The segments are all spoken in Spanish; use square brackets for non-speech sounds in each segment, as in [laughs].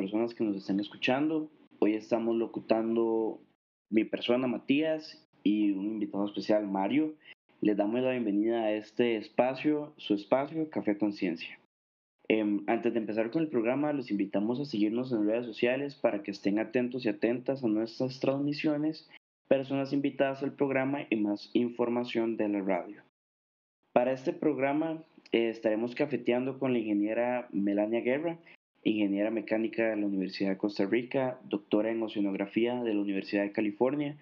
personas que nos estén escuchando. Hoy estamos locutando mi persona Matías y un invitado especial Mario. Les damos la bienvenida a este espacio, su espacio, Café Conciencia. Em, antes de empezar con el programa, los invitamos a seguirnos en redes sociales para que estén atentos y atentas a nuestras transmisiones, personas invitadas al programa y más información de la radio. Para este programa eh, estaremos cafeteando con la ingeniera Melania Guerra, ingeniera mecánica de la Universidad de Costa Rica, doctora en oceanografía de la Universidad de California,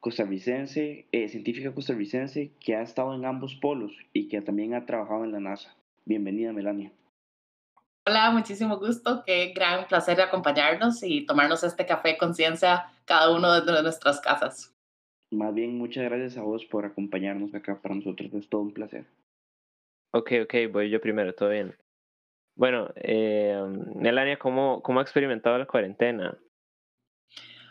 costarricense, eh, científica costarricense que ha estado en ambos polos y que también ha trabajado en la NASA. Bienvenida, Melania. Hola, muchísimo gusto. Qué gran placer acompañarnos y tomarnos este café conciencia cada uno de nuestras casas. Más bien, muchas gracias a vos por acompañarnos acá. Para nosotros es todo un placer. Ok, ok, voy yo primero, todo bien. Bueno, eh, ¿cómo, ¿cómo ha experimentado la cuarentena?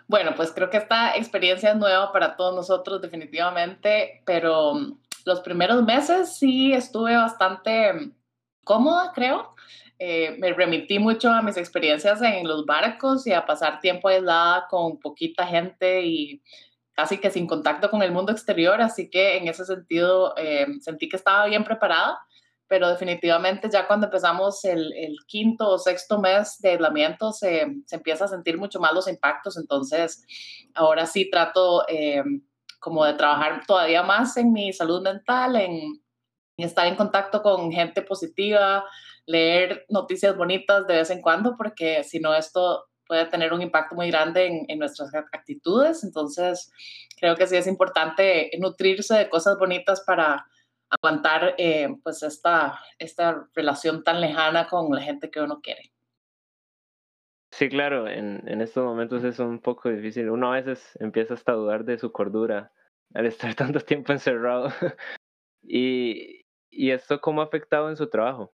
Bueno, pues creo que esta experiencia es nueva para todos nosotros definitivamente, pero mm, los primeros meses sí estuve bastante mm, cómoda, creo. Eh, me remití mucho a mis experiencias en los barcos y a pasar tiempo aislada con poquita gente y casi que sin contacto con el mundo exterior, así que en ese sentido eh, sentí que estaba bien preparada pero definitivamente ya cuando empezamos el, el quinto o sexto mes de aislamiento se, se, empieza a sentir mucho más los impactos, entonces ahora sí trato eh, como de trabajar todavía más en mi salud mental, en, en, estar en contacto con gente positiva, leer noticias bonitas de vez en cuando, porque si no esto puede tener un impacto muy grande en, en, nuestras actitudes. Entonces, creo que sí es importante nutrirse de cosas bonitas para, aguantar eh, pues esta, esta relación tan lejana con la gente que uno quiere. Sí, claro, en, en estos momentos es un poco difícil. Uno a veces empieza hasta a dudar de su cordura al estar [laughs] tanto tiempo encerrado. y, ¿Y esto cómo ha afectado en su trabajo?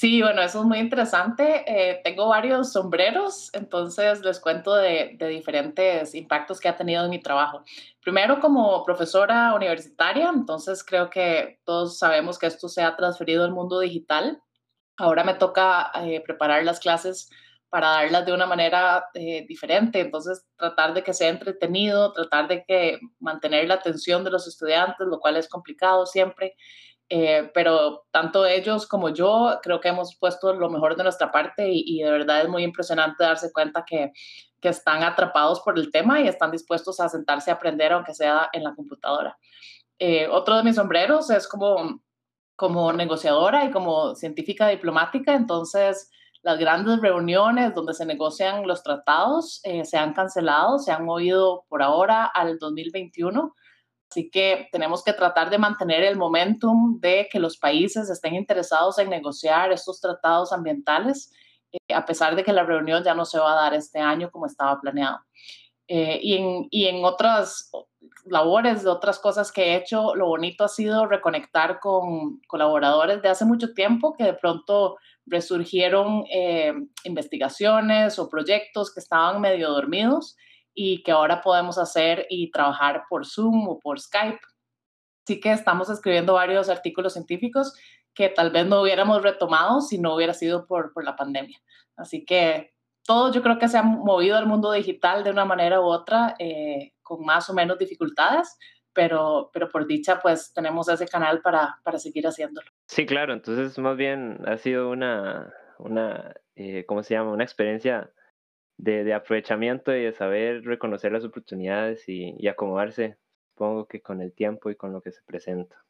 Sí, bueno, eso es muy interesante. Eh, tengo varios sombreros, entonces les cuento de, de, diferentes impactos que ha tenido en mi trabajo. Primero, como profesora universitaria, entonces creo que todos sabemos que esto se ha transferido al mundo digital. Ahora me toca eh, preparar las clases para darlas de una manera eh, diferente, entonces tratar de que sea entretenido, tratar de que mantener la atención de los estudiantes, lo cual es complicado siempre. Eh, pero tanto ellos como yo creo que hemos puesto lo mejor de nuestra parte y, y, de verdad es muy impresionante darse cuenta que, que están atrapados por el tema y están dispuestos a sentarse a aprender aunque sea en la computadora. Eh, otro de mis sombreros es como, como negociadora y como científica diplomática, entonces las grandes reuniones donde se negocian los tratados eh, se han cancelado, se han movido por ahora al 2021 Así que tenemos que tratar de mantener el momentum de que los países estén interesados en negociar estos tratados ambientales, eh, a pesar de que la reunión ya no se va a dar este año como estaba planeado. Eh, y, en, y, en, otras labores, de otras cosas que he hecho, lo bonito ha sido reconectar con colaboradores de hace mucho tiempo que de pronto resurgieron eh, investigaciones o proyectos que estaban medio dormidos y que ahora podemos hacer y trabajar por Zoom o por Skype. Así que estamos escribiendo varios artículos científicos que tal vez no hubiéramos retomado si no hubiera sido por, por la pandemia. Así que todo yo creo que se ha movido al mundo digital de una manera u otra, eh, con más o menos dificultades, pero, pero por dicha pues tenemos ese canal para, para seguir haciéndolo. Sí, claro, entonces más bien ha sido una, una eh, ¿cómo se llama? Una experiencia de, aprovechamiento y de saber reconocer las oportunidades y, acomodarse, supongo que con el tiempo y con lo que se presenta.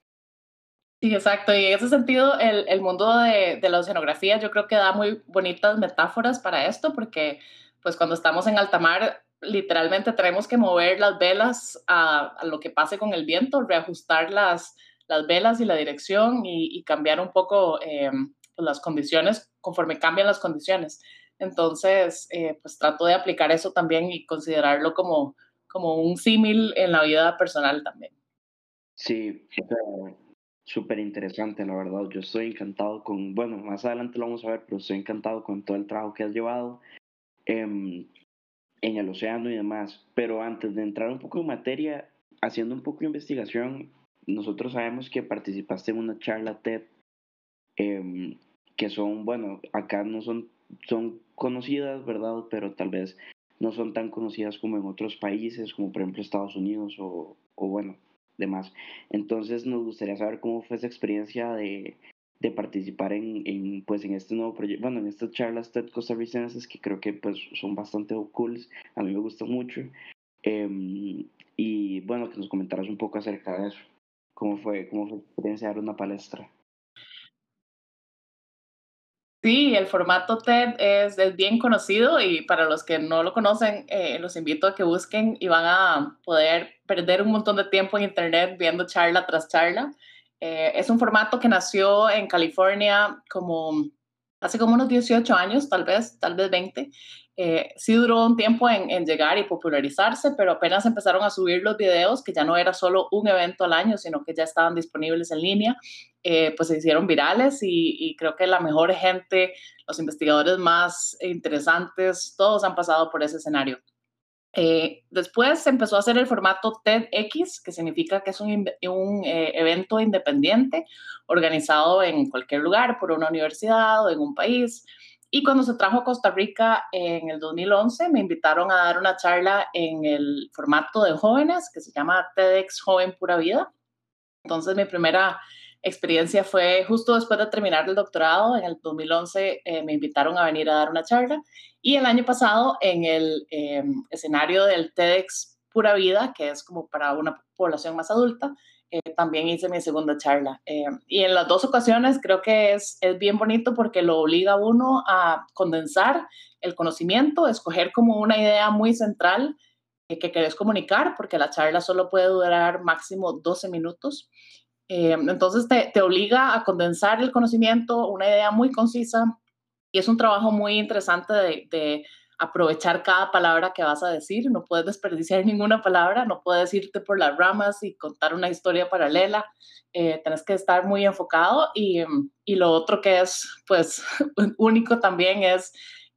Sí, exacto. Y en ese sentido, el, el mundo de, de, la oceanografía yo creo que da muy bonitas metáforas para esto, porque pues cuando estamos en alta mar, literalmente tenemos que mover las velas a, lo que pase con el viento, reajustar las, las velas y la dirección y, y cambiar un poco eh, las condiciones conforme cambian las condiciones. Entonces, eh, pues trato de aplicar eso también y considerarlo como, como un símil en la vida personal también. Sí, súper interesante, la verdad. Yo estoy encantado con, bueno, más adelante lo vamos a ver, pero estoy encantado con todo el trabajo que has llevado eh, en el océano y demás. Pero antes de entrar un poco en materia, haciendo un poco de investigación, nosotros sabemos que participaste en una charla TED eh, que son, bueno, acá no son, son conocidas, ¿verdad? Pero tal vez no son tan conocidas como en otros países, como por ejemplo Estados Unidos o, o bueno, demás. Entonces nos gustaría saber cómo fue esa experiencia de, de participar en, en, pues, en este nuevo proyecto, bueno, en estas charlas TED costarricenses que creo que pues son bastante cool, a mí me gusta mucho. Em, y bueno, que nos comentaras un poco acerca de eso. ¿Cómo fue, cómo fue la experiencia de dar una palestra? Sí, el formato TED es, bien conocido y para los que no lo conocen, eh, los invito a que busquen y van a poder perder un montón de tiempo en Internet viendo charla tras charla. Eh, es un formato que nació en California como hace como unos 18 años, tal vez, tal vez 20, eh, sí duró un tiempo en, llegar y popularizarse, pero apenas empezaron a subir los videos, que ya no era solo un evento al año, sino que ya estaban disponibles en línea, eh, pues se hicieron virales y, creo que la mejor gente, los investigadores más interesantes, todos han pasado por ese escenario. Eh, después se empezó a hacer el formato TEDx, que significa que es un, un eh, evento independiente organizado en cualquier lugar, por una universidad o en un país. Y cuando se trajo a Costa Rica en el 2011, me invitaron a dar una charla en el formato de jóvenes que se llama TEDx Joven Pura Vida. Entonces mi primera experiencia fue justo después de terminar el doctorado, en el 2011 eh, me invitaron a venir a dar una charla y el año pasado en el eh, escenario del TEDx Pura Vida, que es como para una población más adulta, eh, también hice mi segunda charla. Eh, y en las dos ocasiones creo que es, es bien bonito porque lo obliga a uno a condensar el conocimiento, escoger como una idea muy central eh, que querés comunicar, porque la charla solo puede durar máximo 12 minutos. Entonces te, obliga a condensar el conocimiento, una idea muy concisa, y es un trabajo muy interesante de, aprovechar cada palabra que vas a decir, no puedes desperdiciar [laughs] ninguna palabra, no puedes irte por las ramas y contar una historia paralela, eh, tienes que estar muy enfocado y, y, lo otro que es pues [laughs] único también es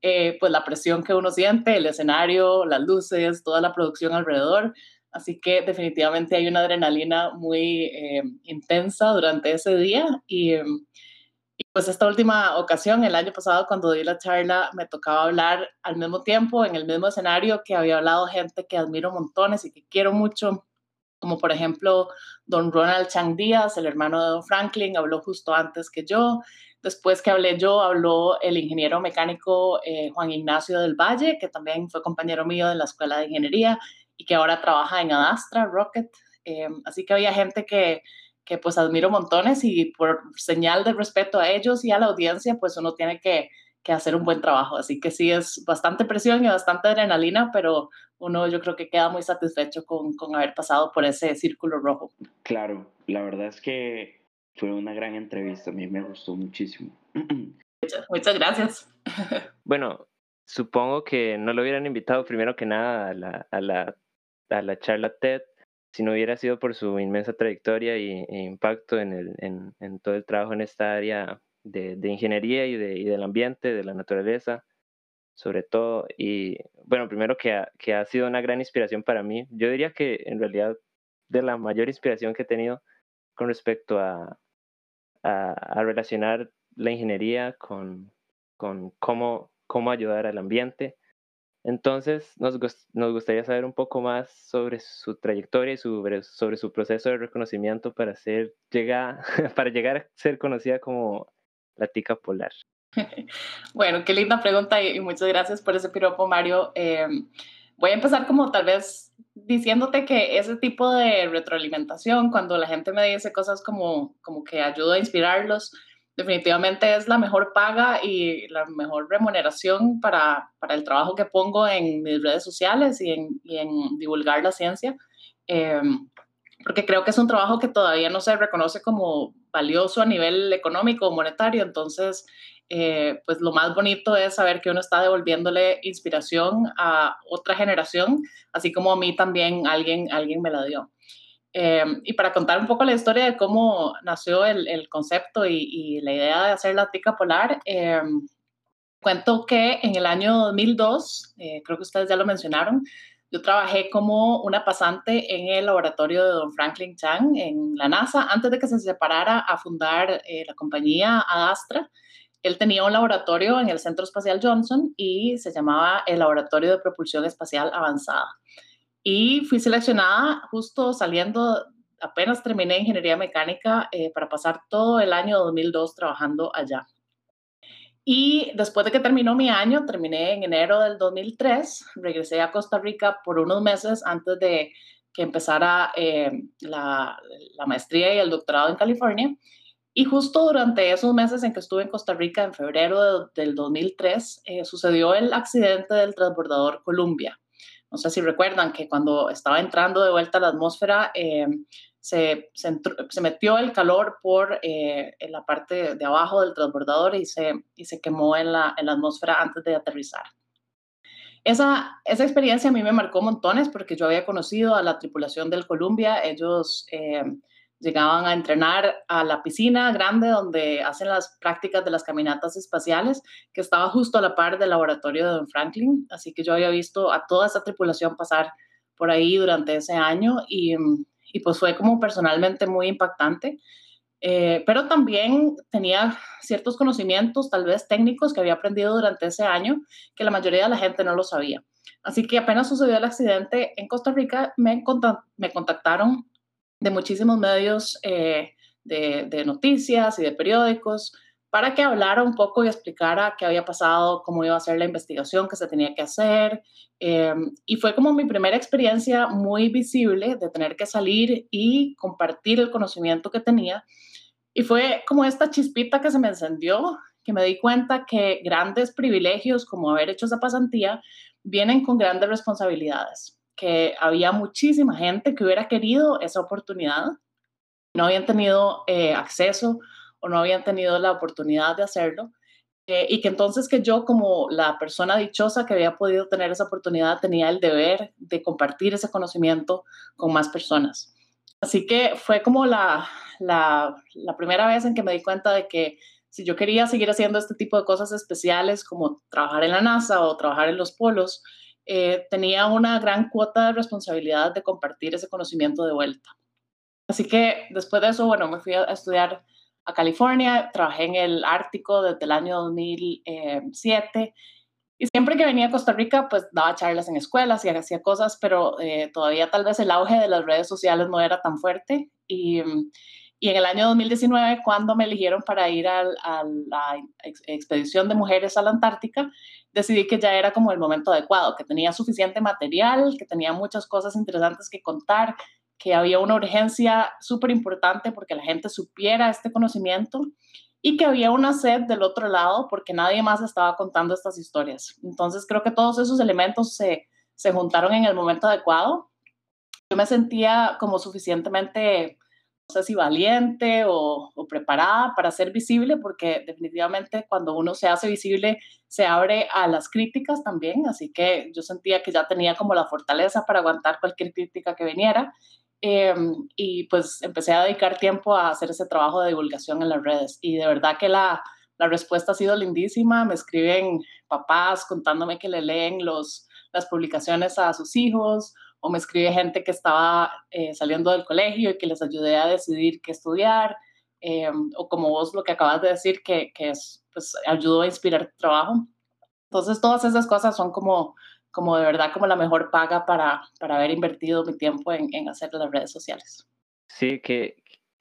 eh, pues la presión que uno siente, el escenario, las luces, toda la producción alrededor. Así que definitivamente hay una adrenalina muy eh, intensa durante ese día y, y pues esta última ocasión, el año pasado, cuando di la charla, me tocaba hablar al mismo tiempo, en el mismo escenario que había hablado gente que admiro montones y que quiero mucho, como por ejemplo don Ronald Chang Díaz, el hermano de don Franklin, habló justo antes que yo. Después que hablé yo, habló el ingeniero mecánico eh, Juan Ignacio del Valle, que también fue compañero mío de la Escuela de Ingeniería y que ahora trabaja en Adastra Rocket. Eh, así que había gente que que pues admiro montones y por señal de respeto a ellos y a la audiencia, pues uno tiene que, que hacer un buen trabajo. Así que sí es bastante presión y bastante adrenalina, pero uno yo creo que queda muy satisfecho con, con haber pasado por ese círculo rojo. Claro, la verdad es que fue una gran entrevista, a mí me gustó muchísimo. Muchas, muchas gracias. Bueno, supongo que no lo hubieran invitado primero que nada a la, a la, a la charla TED si no hubiera sido por su inmensa trayectoria y, e impacto en, el, en, todo el trabajo en esta área de, de ingeniería y, de, y, del ambiente, de la naturaleza, sobre todo. Y bueno, primero que ha, que ha sido una gran inspiración para mí. Yo diría que en realidad de la mayor inspiración que he tenido con respecto a, a, a relacionar la ingeniería con, con cómo, cómo ayudar al ambiente entonces, nos, nos gustaría saber un poco más sobre su trayectoria y sobre, sobre su proceso de reconocimiento para, ser, llegar, [laughs] para llegar a ser conocida como la tica polar. [laughs] Bueno, qué linda pregunta y, muchas gracias por ese piropo, Mario. Eh, voy a empezar como tal vez diciéndote que ese tipo de retroalimentación, cuando la gente me dice cosas como, como que ayuda a inspirarlos, definitivamente es la mejor paga y la mejor remuneración para, para el trabajo que pongo en mis redes sociales y en, divulgar la ciencia, eh, porque creo que es un trabajo que todavía no se reconoce como valioso a nivel económico o monetario, entonces, eh, pues lo más bonito es saber que uno está devolviéndole inspiración a otra generación, así como a mí también alguien, alguien me la dio. Eh, y para contar un poco la historia de cómo nació el, el concepto y, y, la idea de hacer la tica polar, eh, cuento que en el año 2002, eh, creo que ustedes ya lo mencionaron, yo trabajé como una pasante en el laboratorio de don Franklin Chang en la NASA antes de que se separara a fundar la compañía Adastra. él tenía un laboratorio en el Centro Espacial Johnson y se llamaba el Laboratorio de Propulsión Espacial Avanzada. Y fui seleccionada justo saliendo, apenas terminé ingeniería mecánica eh, para pasar todo el año 2002 trabajando allá. Y después de que terminó mi año, terminé en enero del 2003, regresé a Costa Rica por unos meses antes de que empezara eh, la, la, maestría y el doctorado en California. Y justo durante esos meses en que estuve en Costa Rica, en febrero del 2003, eh, sucedió el accidente del transbordador Columbia. No sé si recuerdan que cuando estaba entrando de vuelta a la atmósfera, eh, se, se, metió el calor por eh, en la parte de abajo del transbordador y se, y se quemó en la, en la atmósfera antes de aterrizar. Esa, esa experiencia a mí me marcó montones porque yo había conocido a la tripulación del Columbia. Ellos eh, llegaban a entrenar a la piscina grande donde hacen las prácticas de las caminatas espaciales, que estaba justo a la par del laboratorio de Don Franklin. Así que yo había visto a toda esa tripulación pasar por ahí durante ese año y, y pues fue como personalmente muy impactante. Eh, pero también tenía ciertos conocimientos, tal vez técnicos, que había aprendido durante ese año, que la mayoría de la gente no lo sabía. Así que apenas sucedió el accidente en Costa Rica, me, me contactaron de muchísimos medios eh, de, noticias y de periódicos para que hablara un poco y explicara qué había pasado, cómo iba a ser la investigación que se tenía que hacer. Em, y fue como mi primera experiencia muy visible de tener que salir y compartir el conocimiento que tenía. Y fue como esta chispita que se me encendió, que me di cuenta que grandes privilegios como haber hecho esa pasantía vienen con grandes responsabilidades, que había muchísima gente que hubiera querido esa oportunidad, no habían tenido eh, acceso o no habían tenido la oportunidad de hacerlo. Eh, y que entonces que yo como la persona dichosa que había podido tener esa oportunidad tenía el deber de compartir ese conocimiento con más personas. Así que fue como la, la, la primera vez en que me di cuenta de que si yo quería seguir haciendo este tipo de cosas especiales como trabajar en la NASA o trabajar en los polos, eh, tenía una gran cuota de responsabilidad de compartir ese conocimiento de vuelta. Así que después de eso, bueno, me fui a estudiar a California, trabajé en el Ártico desde el año 2007 y siempre que venía a Costa Rica, pues daba charlas en escuelas y hacía cosas, pero eh, todavía tal vez el auge de las redes sociales no era tan fuerte. Y, y en el año 2019, cuando me eligieron para ir a la expedición de mujeres a la Antártica, decidí que ya era como el momento adecuado, que tenía suficiente material, que tenía muchas cosas interesantes que contar que había una urgencia súper importante porque la gente supiera este conocimiento y que había una sed del otro lado porque nadie más estaba contando estas historias. Entonces creo que todos esos elementos se, se juntaron en el momento adecuado. Yo me sentía como suficientemente, no sé si valiente o, o preparada para ser visible porque definitivamente cuando uno se hace visible se abre a las críticas también, así que yo sentía que ya tenía como la fortaleza para aguantar cualquier crítica que viniera Em, y pues empecé a dedicar tiempo a hacer ese trabajo de divulgación en las redes. Y de verdad que la, la respuesta ha sido lindísima. Me escriben papás contándome que le leen los, las publicaciones a sus hijos o me escribe gente que estaba eh, saliendo del colegio y que les ayudé a decidir qué estudiar. Em, o como vos lo que acabas de decir, que, que es, pues, ayudó a inspirar tu trabajo. Entonces, todas esas cosas son como como de verdad como la mejor paga para, para haber invertido mi tiempo en, en hacer las redes sociales. Sí, qué,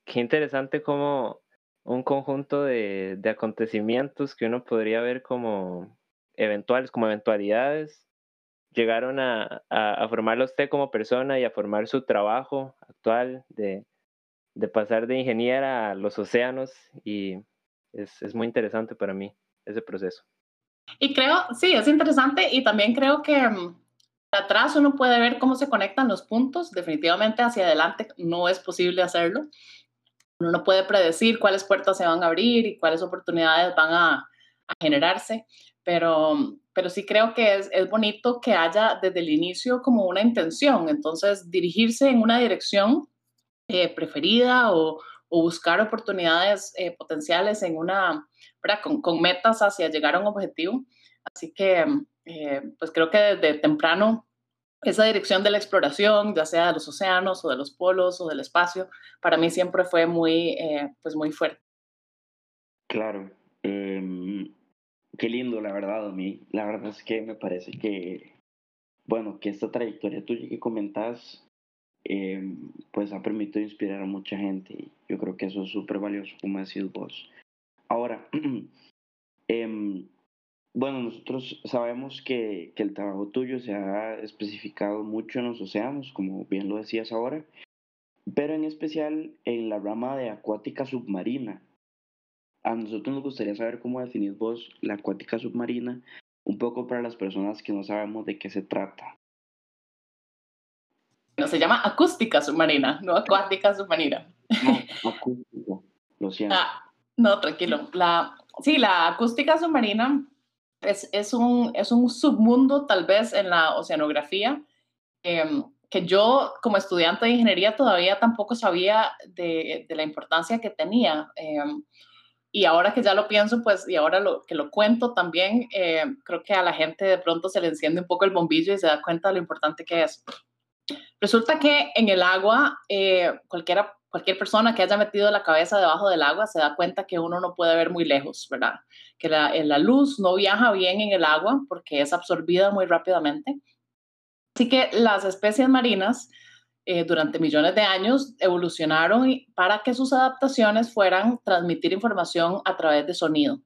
qué interesante como un conjunto de, de, acontecimientos que uno podría ver como eventuales, como eventualidades, llegaron a, a, a formarlo usted como persona y a formar su trabajo actual de, de pasar de ingeniera a los océanos y es, es muy interesante para mí ese proceso. Y creo, sí, es interesante y también creo que um, atrás uno puede ver cómo se conectan los puntos. Definitivamente hacia adelante no es posible hacerlo. Uno no puede predecir cuáles puertas se van a abrir y cuáles oportunidades van a, a generarse, pero, pero sí creo que es, es, bonito que haya desde el inicio como una intención. Entonces, dirigirse en una dirección eh, preferida o, o, buscar oportunidades eh, potenciales en una con, con, metas hacia llegar a un objetivo. Así que, eh, pues creo que desde temprano esa dirección de la exploración, ya sea de los océanos o de los polos o del espacio, para mí siempre fue muy, eh, pues muy fuerte. Claro. Em, qué lindo, la verdad, a mí. La verdad es que me parece que, bueno, que esta trayectoria tuya que comentas, em, pues ha permitido inspirar a mucha gente. Yo creo que eso es súper valioso, como decís vos. Ahora, [clears throat] em, bueno, nosotros sabemos que, que, el trabajo tuyo se ha especificado mucho en los océanos, como bien lo decías ahora, pero en especial en la rama de acuática submarina. A nosotros nos gustaría saber cómo definís vos la acuática submarina, un poco para las personas que no sabemos de qué se trata. No, se llama acústica submarina, no acuática submarina. No, acústica, lo siento. Ah, no, tranquilo. La, sí, la acústica submarina es, es, un, es un submundo tal vez en la oceanografía em, que yo como estudiante de ingeniería todavía tampoco sabía de, de la importancia que tenía. Em, y ahora que ya lo pienso, pues, y ahora lo, que lo cuento también, eh, creo que a la gente de pronto se le enciende un poco el bombillo y se da cuenta de lo importante que es. Resulta que en el agua, eh, cualquiera cualquier persona que haya metido la cabeza debajo del agua se da cuenta que uno no puede ver muy lejos, ¿verdad? Que la, la luz no viaja bien en el agua porque es absorbida muy rápidamente. Así que las especies marinas eh, durante millones de años evolucionaron para que sus adaptaciones fueran transmitir información a través de sonido.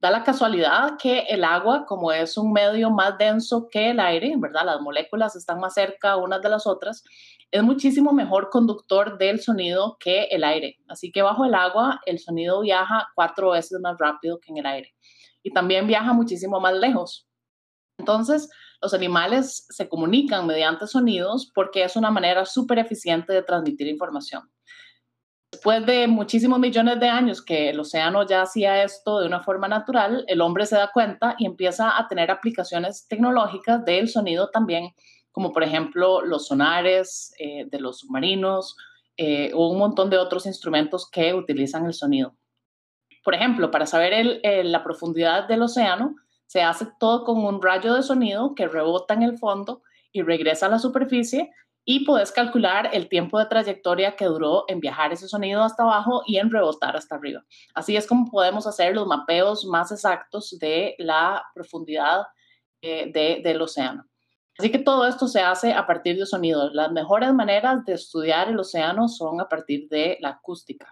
Da la casualidad que el agua, como es un medio más denso que el aire, ¿verdad? Las moléculas están más cerca unas de las otras, es muchísimo mejor conductor del sonido que el aire. Así que bajo el agua el sonido viaja cuatro veces más rápido que en el aire. Y también viaja muchísimo más lejos. Entonces, los animales se comunican mediante sonidos porque es una manera súper eficiente de transmitir información. Después de muchísimos millones de años que el océano ya hacía esto de una forma natural, el hombre se da cuenta y empieza a tener aplicaciones tecnológicas del sonido también como por ejemplo los sonares eh, de los submarinos eh, o un montón de otros instrumentos que utilizan el sonido. Por ejemplo, para saber la profundidad del océano, se hace todo con un rayo de sonido que rebota en el fondo y regresa a la superficie y puedes calcular el tiempo de trayectoria que duró en viajar ese sonido hasta abajo y en rebotar hasta arriba. Así es como podemos hacer los mapeos más exactos de la profundidad eh, del océano. Así que todo esto se hace a partir de sonidos. Las mejores maneras de estudiar el océano son a partir de la acústica.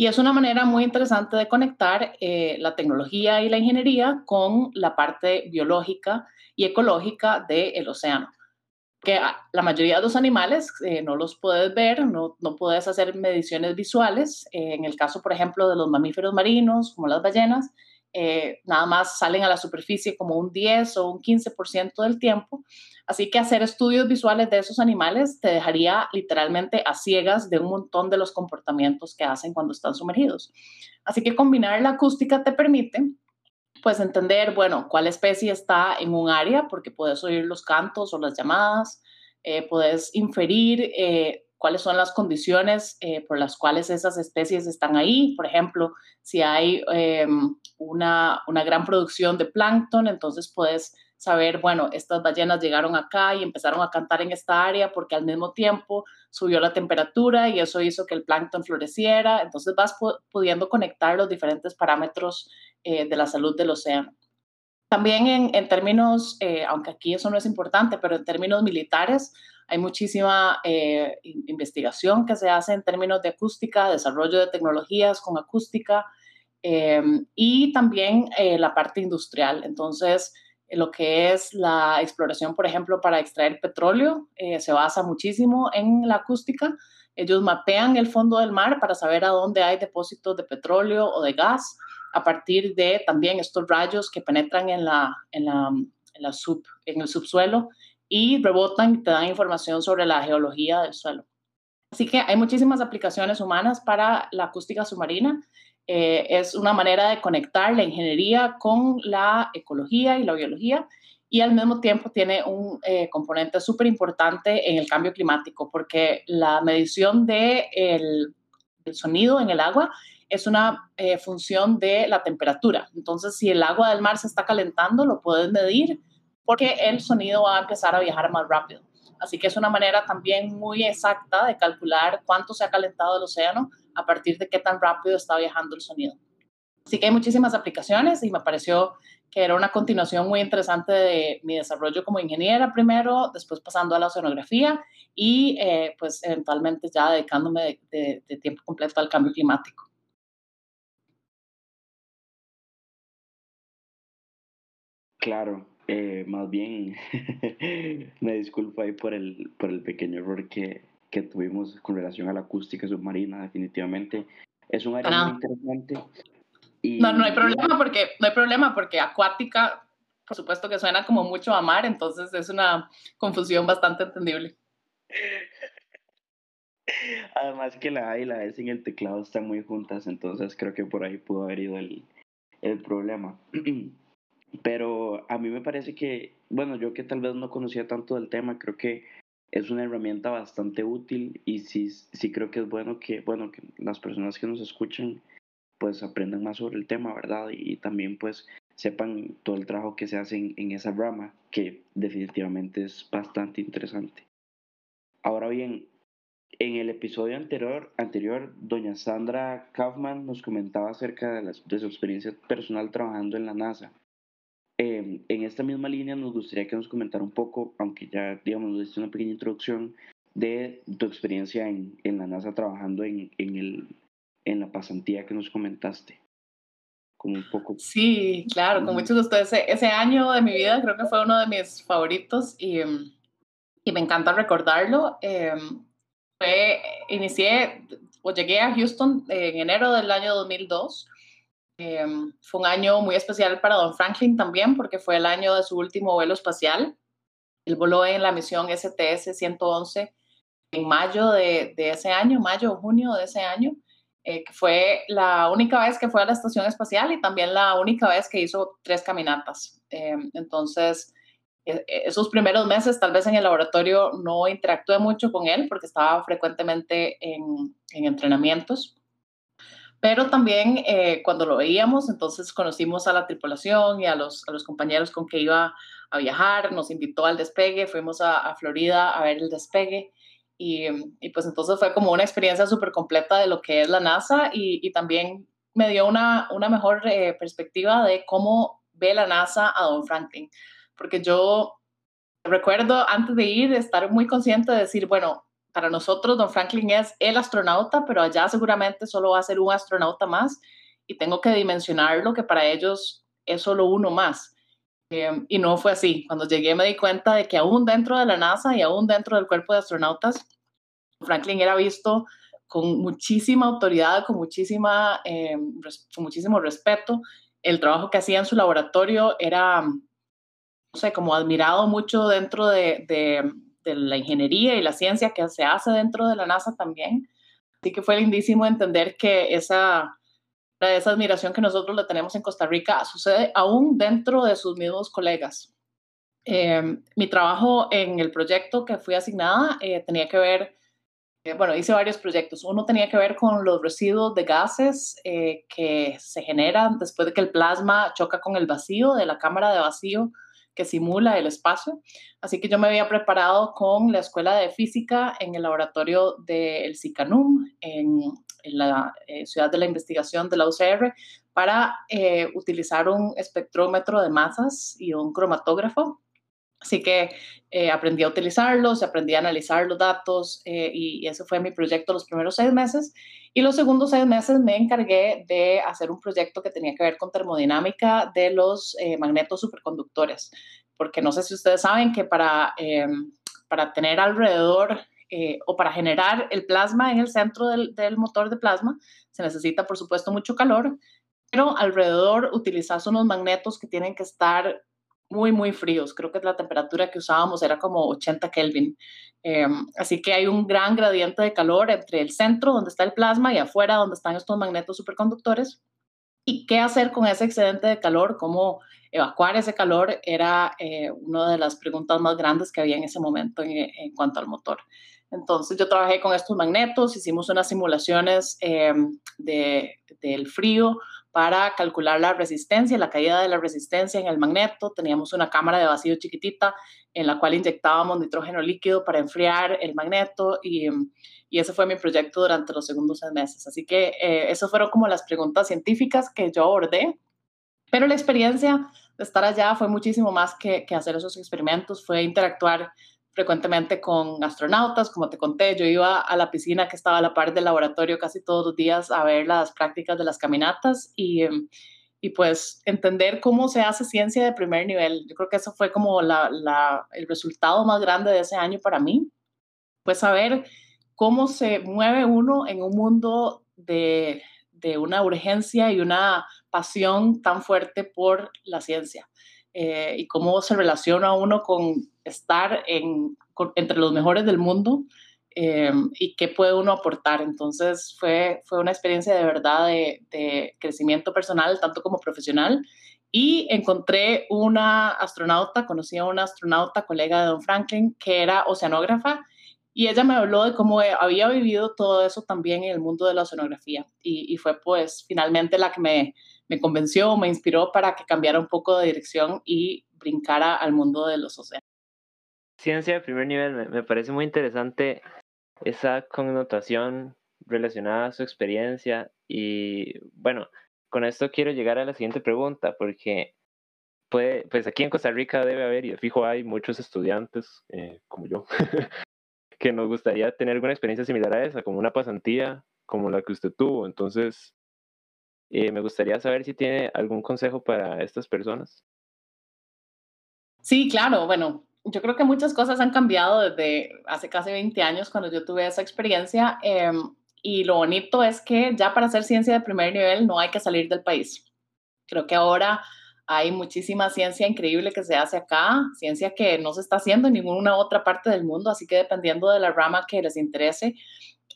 Y es una manera muy interesante de conectar eh, la tecnología y la ingeniería con la parte biológica y ecológica del océano. Que la mayoría de los animales eh, no los puedes ver, no, no puedes hacer mediciones visuales. Eh, en el caso, por ejemplo, de los mamíferos marinos, como las ballenas, eh, nada más salen a la superficie como un 10 o un 15% del tiempo. Así que hacer estudios visuales de esos animales te dejaría literalmente a ciegas de un montón de los comportamientos que hacen cuando están sumergidos. Así que combinar la acústica te permite pues entender, bueno, cuál especie está en un área, porque puedes oír los cantos o las llamadas, eh, puedes inferir eh, cuáles son las condiciones eh, por las cuales esas especies están ahí. Por ejemplo, si hay em, una, una, gran producción de plancton, entonces puedes saber, bueno, estas ballenas llegaron acá y empezaron a cantar en esta área porque al mismo tiempo subió la temperatura y eso hizo que el plancton floreciera. Entonces vas pudiendo conectar los diferentes parámetros eh, de la salud del océano. También en, en términos, eh, aunque aquí eso no es importante, pero en términos militares, hay muchísima eh, investigación que se hace en términos de acústica, desarrollo de tecnologías con acústica em, y también eh, la parte industrial. Entonces, lo que es la exploración, por ejemplo, para extraer petróleo, eh, se basa muchísimo en la acústica. Ellos mapean el fondo del mar para saber a dónde hay depósitos de petróleo o de gas a partir de también estos rayos que penetran en, la, en, la, en, el subsuelo y rebotan y te dan información sobre la geología del suelo. Así que hay muchísimas aplicaciones humanas para la acústica submarina. Eh, es una manera de conectar la ingeniería con la ecología y la biología y al mismo tiempo tiene un eh, componente súper importante en el cambio climático porque la medición del de el sonido en el agua es una eh, función de la temperatura. Entonces, si el agua del mar se está calentando, lo puedes medir porque el sonido va a empezar a viajar más rápido. Así que es una manera también muy exacta de calcular cuánto se ha calentado el océano a partir de qué tan rápido está viajando el sonido. Así que hay muchísimas aplicaciones y me pareció que era una continuación muy interesante de mi desarrollo como ingeniera primero, después pasando a la oceanografía y eh, pues eventualmente ya dedicándome de, tiempo completo al cambio climático. Claro, eh, más bien [laughs] me disculpo ahí por el, por el pequeño error que, que tuvimos con relación a la acústica submarina, definitivamente. Es un área muy interesante no, no hay problema porque, no hay problema porque acuática, por supuesto que suena como mucho a mar, entonces es una confusión bastante entendible. [laughs] Además que la A y la S en el teclado están muy juntas, entonces creo que por ahí pudo haber ido el, el problema. [clears throat] Pero a mí me parece que, bueno, yo que tal vez no conocía tanto del tema, creo que es una herramienta bastante útil y sí, sí creo que es bueno que, bueno, que las personas que nos escuchan pues aprendan más sobre el tema, ¿verdad? Y, también pues sepan todo el trabajo que se hace en, esa rama, que definitivamente es bastante interesante. Ahora bien, en el episodio anterior, anterior doña Sandra Kaufman nos comentaba acerca de, su experiencia personal trabajando en la NASA. Em, en esta misma línea nos gustaría que nos comentara un poco, aunque ya digamos nos una pequeña introducción, de tu experiencia en, en la NASA trabajando en, en, el, en la pasantía que nos comentaste. Como un poco. Sí, claro, con mucho gusto. Ese, ese año de mi vida creo que fue uno de mis favoritos y, y me encanta recordarlo. Eh, fue, inicié o llegué a Houston en enero del año 2002. Eh, fue un año muy especial para Don Franklin también porque fue el año de su último vuelo espacial. Él voló en la misión STS-111 en mayo de, ese año, mayo o junio de ese año. Eh, que fue la única vez que fue a la estación espacial y también la única vez que hizo tres caminatas. Eh, entonces, e, e, esos primeros meses tal vez en el laboratorio no interactué mucho con él porque estaba frecuentemente en, en entrenamientos. Pero también eh, cuando lo veíamos, entonces conocimos a la tripulación y a los, a los compañeros con que iba a viajar, nos invitó al despegue, fuimos a, a Florida a ver el despegue y, y, pues entonces fue como una experiencia súper completa de lo que es la NASA y, y también me dio una, una mejor eh, perspectiva de cómo ve la NASA a Don Franklin. Porque yo recuerdo antes de ir estar muy consciente de decir, bueno, para nosotros Don Franklin es el astronauta, pero allá seguramente solo va a ser un astronauta más y tengo que dimensionarlo que para ellos es solo uno más. Em, y no fue así. Cuando llegué me di cuenta de que aún dentro de la NASA y aún dentro del cuerpo de astronautas, Franklin era visto con muchísima autoridad, con, muchísima, em, con muchísimo respeto. El trabajo que hacía en su laboratorio era, no sé, como admirado mucho dentro de, de, de la ingeniería y la ciencia que se hace dentro de la NASA también. Así que fue lindísimo entender que esa, esa admiración que nosotros le tenemos en Costa Rica sucede aún dentro de sus mismos colegas. Em, mi trabajo en el proyecto que fui asignada eh, tenía que ver, eh, bueno, hice varios proyectos. Uno tenía que ver con los residuos de gases eh, que se generan después de que el plasma choca con el vacío de la cámara de vacío que simula el espacio. Así que yo me había preparado con la Escuela de Física en el laboratorio del SICANUM, en, la eh, Ciudad de la Investigación de la UCR, para eh, utilizar un espectrómetro de masas y un cromatógrafo. Así que eh, aprendí a utilizarlos, aprendí a analizar los datos y, y ese fue mi proyecto los primeros seis meses. Y los segundos seis meses me encargué de hacer un proyecto que tenía que ver con termodinámica de los magnetos superconductores, porque no sé si ustedes saben que para, para tener alrededor eh, o para generar el plasma en el centro del, motor de plasma, se necesita, por supuesto, mucho calor, pero alrededor utilizas unos magnetos que tienen que estar muy, muy fríos. Creo que la temperatura que usábamos era como 80 Kelvin. Em, así que hay un gran gradiente de calor entre el centro, donde está el plasma, y afuera, donde están estos magnetos superconductores. ¿Y qué hacer con ese excedente de calor? ¿Cómo evacuar ese calor? Era eh, una de las preguntas más grandes que había en ese momento en cuanto al motor. Entonces yo trabajé con estos magnetos, hicimos unas simulaciones eh, de, del frío para calcular la resistencia, la caída de la resistencia en el magneto. Teníamos una cámara de vacío chiquitita en la cual inyectábamos nitrógeno líquido para enfriar el magneto y, y ese fue mi proyecto durante los segundos seis meses. Así que eh, esas fueron como las preguntas científicas que yo abordé, pero la experiencia de estar allá fue muchísimo más que, que hacer esos experimentos, fue interactuar frecuentemente con astronautas, como te conté, yo iba a la piscina que estaba a la par del laboratorio casi todos los días a ver las prácticas de las caminatas y, em, y pues entender cómo se hace ciencia de primer nivel. Yo creo que eso fue como la, el resultado más grande de ese año para mí, pues saber cómo se mueve uno en un mundo de, de una urgencia y una pasión tan fuerte por la ciencia. Eh, y cómo se relaciona uno con estar en, entre los mejores del mundo eh, y qué puede uno aportar. Entonces fue, fue una experiencia de verdad de, de, crecimiento personal, tanto como profesional. Y encontré una astronauta, conocí a una astronauta, colega de Don Franklin, que era oceanógrafa, y ella me habló de cómo había vivido todo eso también en el mundo de la oceanografía. Y, y fue pues finalmente la que me, me convenció, me inspiró para que cambiara un poco de dirección y brincara al mundo de los océanos. Ciencia de primer nivel, me, parece muy interesante esa connotación relacionada a su experiencia y bueno, con esto quiero llegar a la siguiente pregunta porque puede, pues aquí en Costa Rica debe haber y fijo hay muchos estudiantes eh, como yo [laughs] que nos gustaría tener alguna experiencia similar a esa, como una pasantía como la que usted tuvo. Entonces, eh, me gustaría saber si tiene algún consejo para estas personas. Sí, claro. Bueno, yo creo que muchas cosas han cambiado desde hace casi 20 años cuando yo tuve esa experiencia. Eh, y lo bonito es que ya para hacer ciencia de primer nivel no hay que salir del país. Creo que ahora hay muchísima ciencia increíble que se hace acá, ciencia que no se está haciendo en ninguna otra parte del mundo, así que dependiendo de la rama que les interese,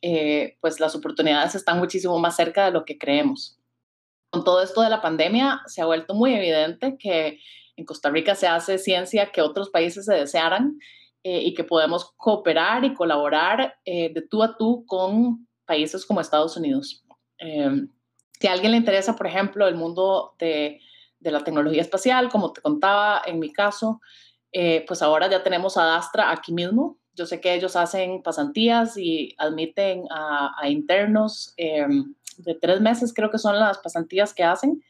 eh, pues las oportunidades están muchísimo más cerca de lo que creemos con todo esto de la pandemia se ha vuelto muy evidente que en Costa Rica se hace ciencia que otros países se desearan eh, y que podemos cooperar y colaborar eh, de tú a tú con países como Estados Unidos. Eh, si a alguien le interesa, por ejemplo, el mundo de, la tecnología espacial, como te contaba en mi caso, pues ahora ya tenemos a Dastra aquí mismo. Yo sé que ellos hacen pasantías y admiten a, a internos de tres meses, creo que son las pasantías que hacen.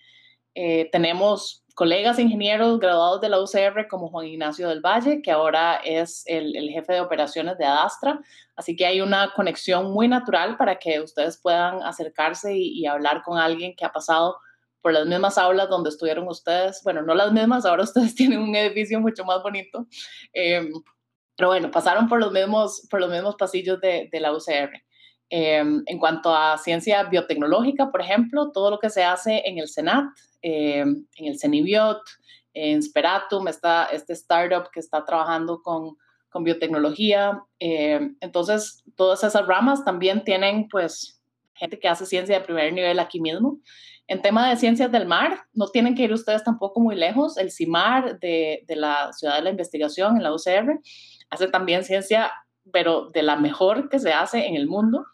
Eh, tenemos colegas ingenieros graduados de la UCR como Juan Ignacio del Valle, que ahora es el, jefe de operaciones de Adastra. Así que hay una conexión muy natural para que ustedes puedan acercarse y, hablar con alguien que ha pasado por las mismas aulas donde estuvieron ustedes. Bueno, no las mismas, ahora [laughs] ustedes tienen un edificio mucho más bonito. Eh, pero bueno, pasaron por los mismos, por los mismos pasillos de, la UCR. Em, en cuanto a ciencia biotecnológica, por ejemplo, todo lo que se hace en el Senat, em, en el CENIBIOT, en Speratum, está este startup que está trabajando con, con biotecnología. Em, entonces, todas esas ramas también tienen, pues, gente que hace ciencia de primer nivel aquí mismo. En tema de ciencias del mar, no tienen que ir ustedes tampoco muy lejos. El CIMAR de, de la Ciudad de la Investigación en la UCR hace también ciencia, pero de la mejor que se hace en el mundo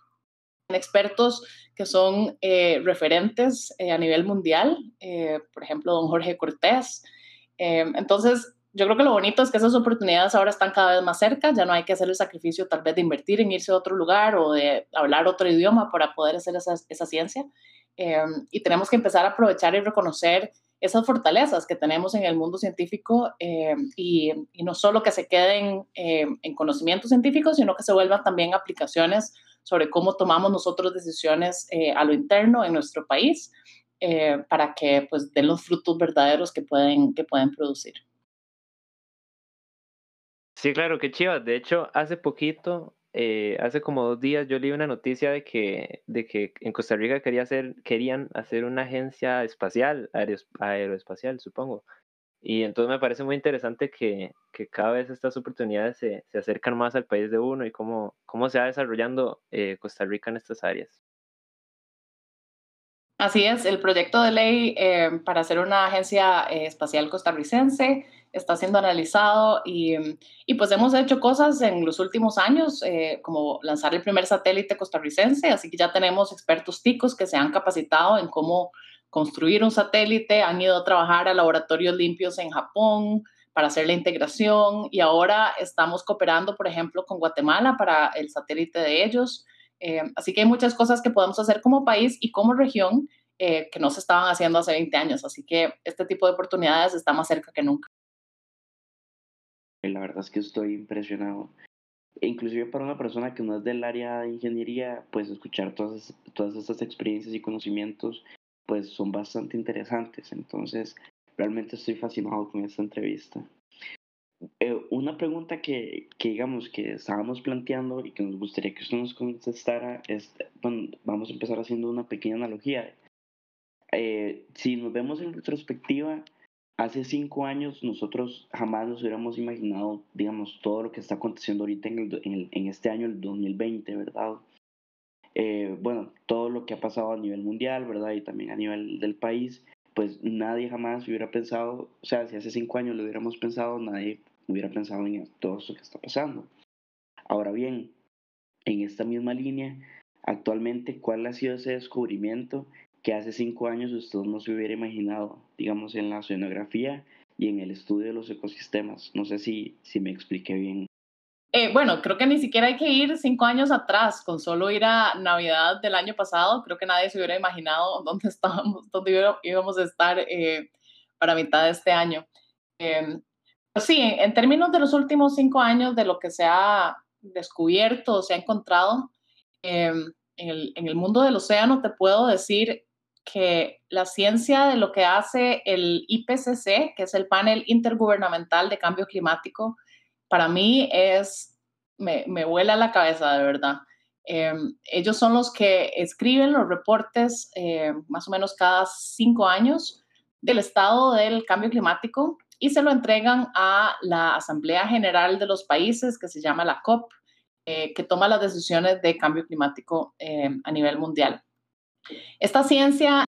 expertos que son eh, referentes eh, a nivel mundial, eh, por ejemplo, don Jorge Cortés. entonces, yo creo que lo bonito es que esas oportunidades ahora están cada vez más cerca, ya no hay que hacer el sacrificio tal vez de invertir en irse a otro lugar o de hablar otro idioma para poder hacer esa, esa ciencia. y tenemos que empezar a aprovechar y reconocer esas fortalezas que tenemos en el mundo científico y, y, no solo que se queden en conocimientos científicos, sino que se vuelvan también aplicaciones sobre cómo tomamos nosotros decisiones eh, a lo interno en nuestro país eh, para que pues den los frutos verdaderos que pueden, que pueden producir. Sí, claro, qué chiva. De hecho, hace poquito, eh, hace como dos días, yo leí una noticia de que, de que en Costa Rica quería hacer, querían hacer una agencia espacial, aeroespacial, supongo. Y entonces me parece muy interesante que, que cada vez estas oportunidades se, se, acercan más al país de uno y cómo, cómo se va desarrollando eh, Costa Rica en estas áreas. Así es, el proyecto de ley eh, para hacer una agencia eh, espacial costarricense está siendo analizado y, y, pues hemos hecho cosas en los últimos años, eh, como lanzar el primer satélite costarricense, así que ya tenemos expertos ticos que se han capacitado en cómo construir un satélite, han ido a trabajar a laboratorios limpios en Japón para hacer la integración y ahora estamos cooperando, por ejemplo, con Guatemala para el satélite de ellos. Eh, así que hay muchas cosas que podemos hacer como país y como región eh, que no se estaban haciendo hace 20 años. Así que este tipo de oportunidades está más cerca que nunca. La verdad es que estoy impresionado. E inclusive para una persona que no es del área de ingeniería, pues escuchar todas, todas estas experiencias y conocimientos pues son bastante interesantes. Entonces, realmente estoy fascinado con esta entrevista. Eh, una pregunta que, que, digamos que estábamos planteando y que nos gustaría que usted nos contestara es, bueno, vamos a empezar haciendo una pequeña analogía. Eh, si nos vemos en retrospectiva, hace cinco años nosotros jamás nos hubiéramos imaginado, digamos, todo lo que está aconteciendo ahorita en, el, en, en este año, el 2020, ¿verdad? Eh, bueno, todo lo que ha pasado a nivel mundial, ¿verdad? Y también a nivel del país, pues nadie jamás hubiera pensado, o sea, si hace cinco años lo hubiéramos pensado, nadie hubiera pensado en todo esto que está pasando. Ahora bien, en esta misma línea, actualmente, ¿cuál ha sido ese descubrimiento que hace cinco años usted no se hubiera imaginado, digamos, en la oceanografía y en el estudio de los ecosistemas? No sé si, si me expliqué bien. Eh, bueno, creo que ni siquiera hay que ir cinco años atrás, con solo ir a Navidad del año pasado, creo que nadie se hubiera imaginado [laughs] dónde estábamos, dónde íbamos a estar eh, para mitad de este año. Pues sí, en términos de los últimos cinco años, de lo que se ha descubierto, se ha encontrado em, en el, en el mundo del océano, te puedo decir que la ciencia de lo que hace el IPCC, que es el panel intergubernamental de cambio climático, para mí es, me, me vuela la cabeza de verdad. Em, ellos son los que escriben los reportes eh, más o menos cada cinco años del estado del cambio climático y se lo entregan a la Asamblea General de los Países, que se llama la COP, eh, que toma las decisiones de cambio climático a nivel mundial. Esta ciencia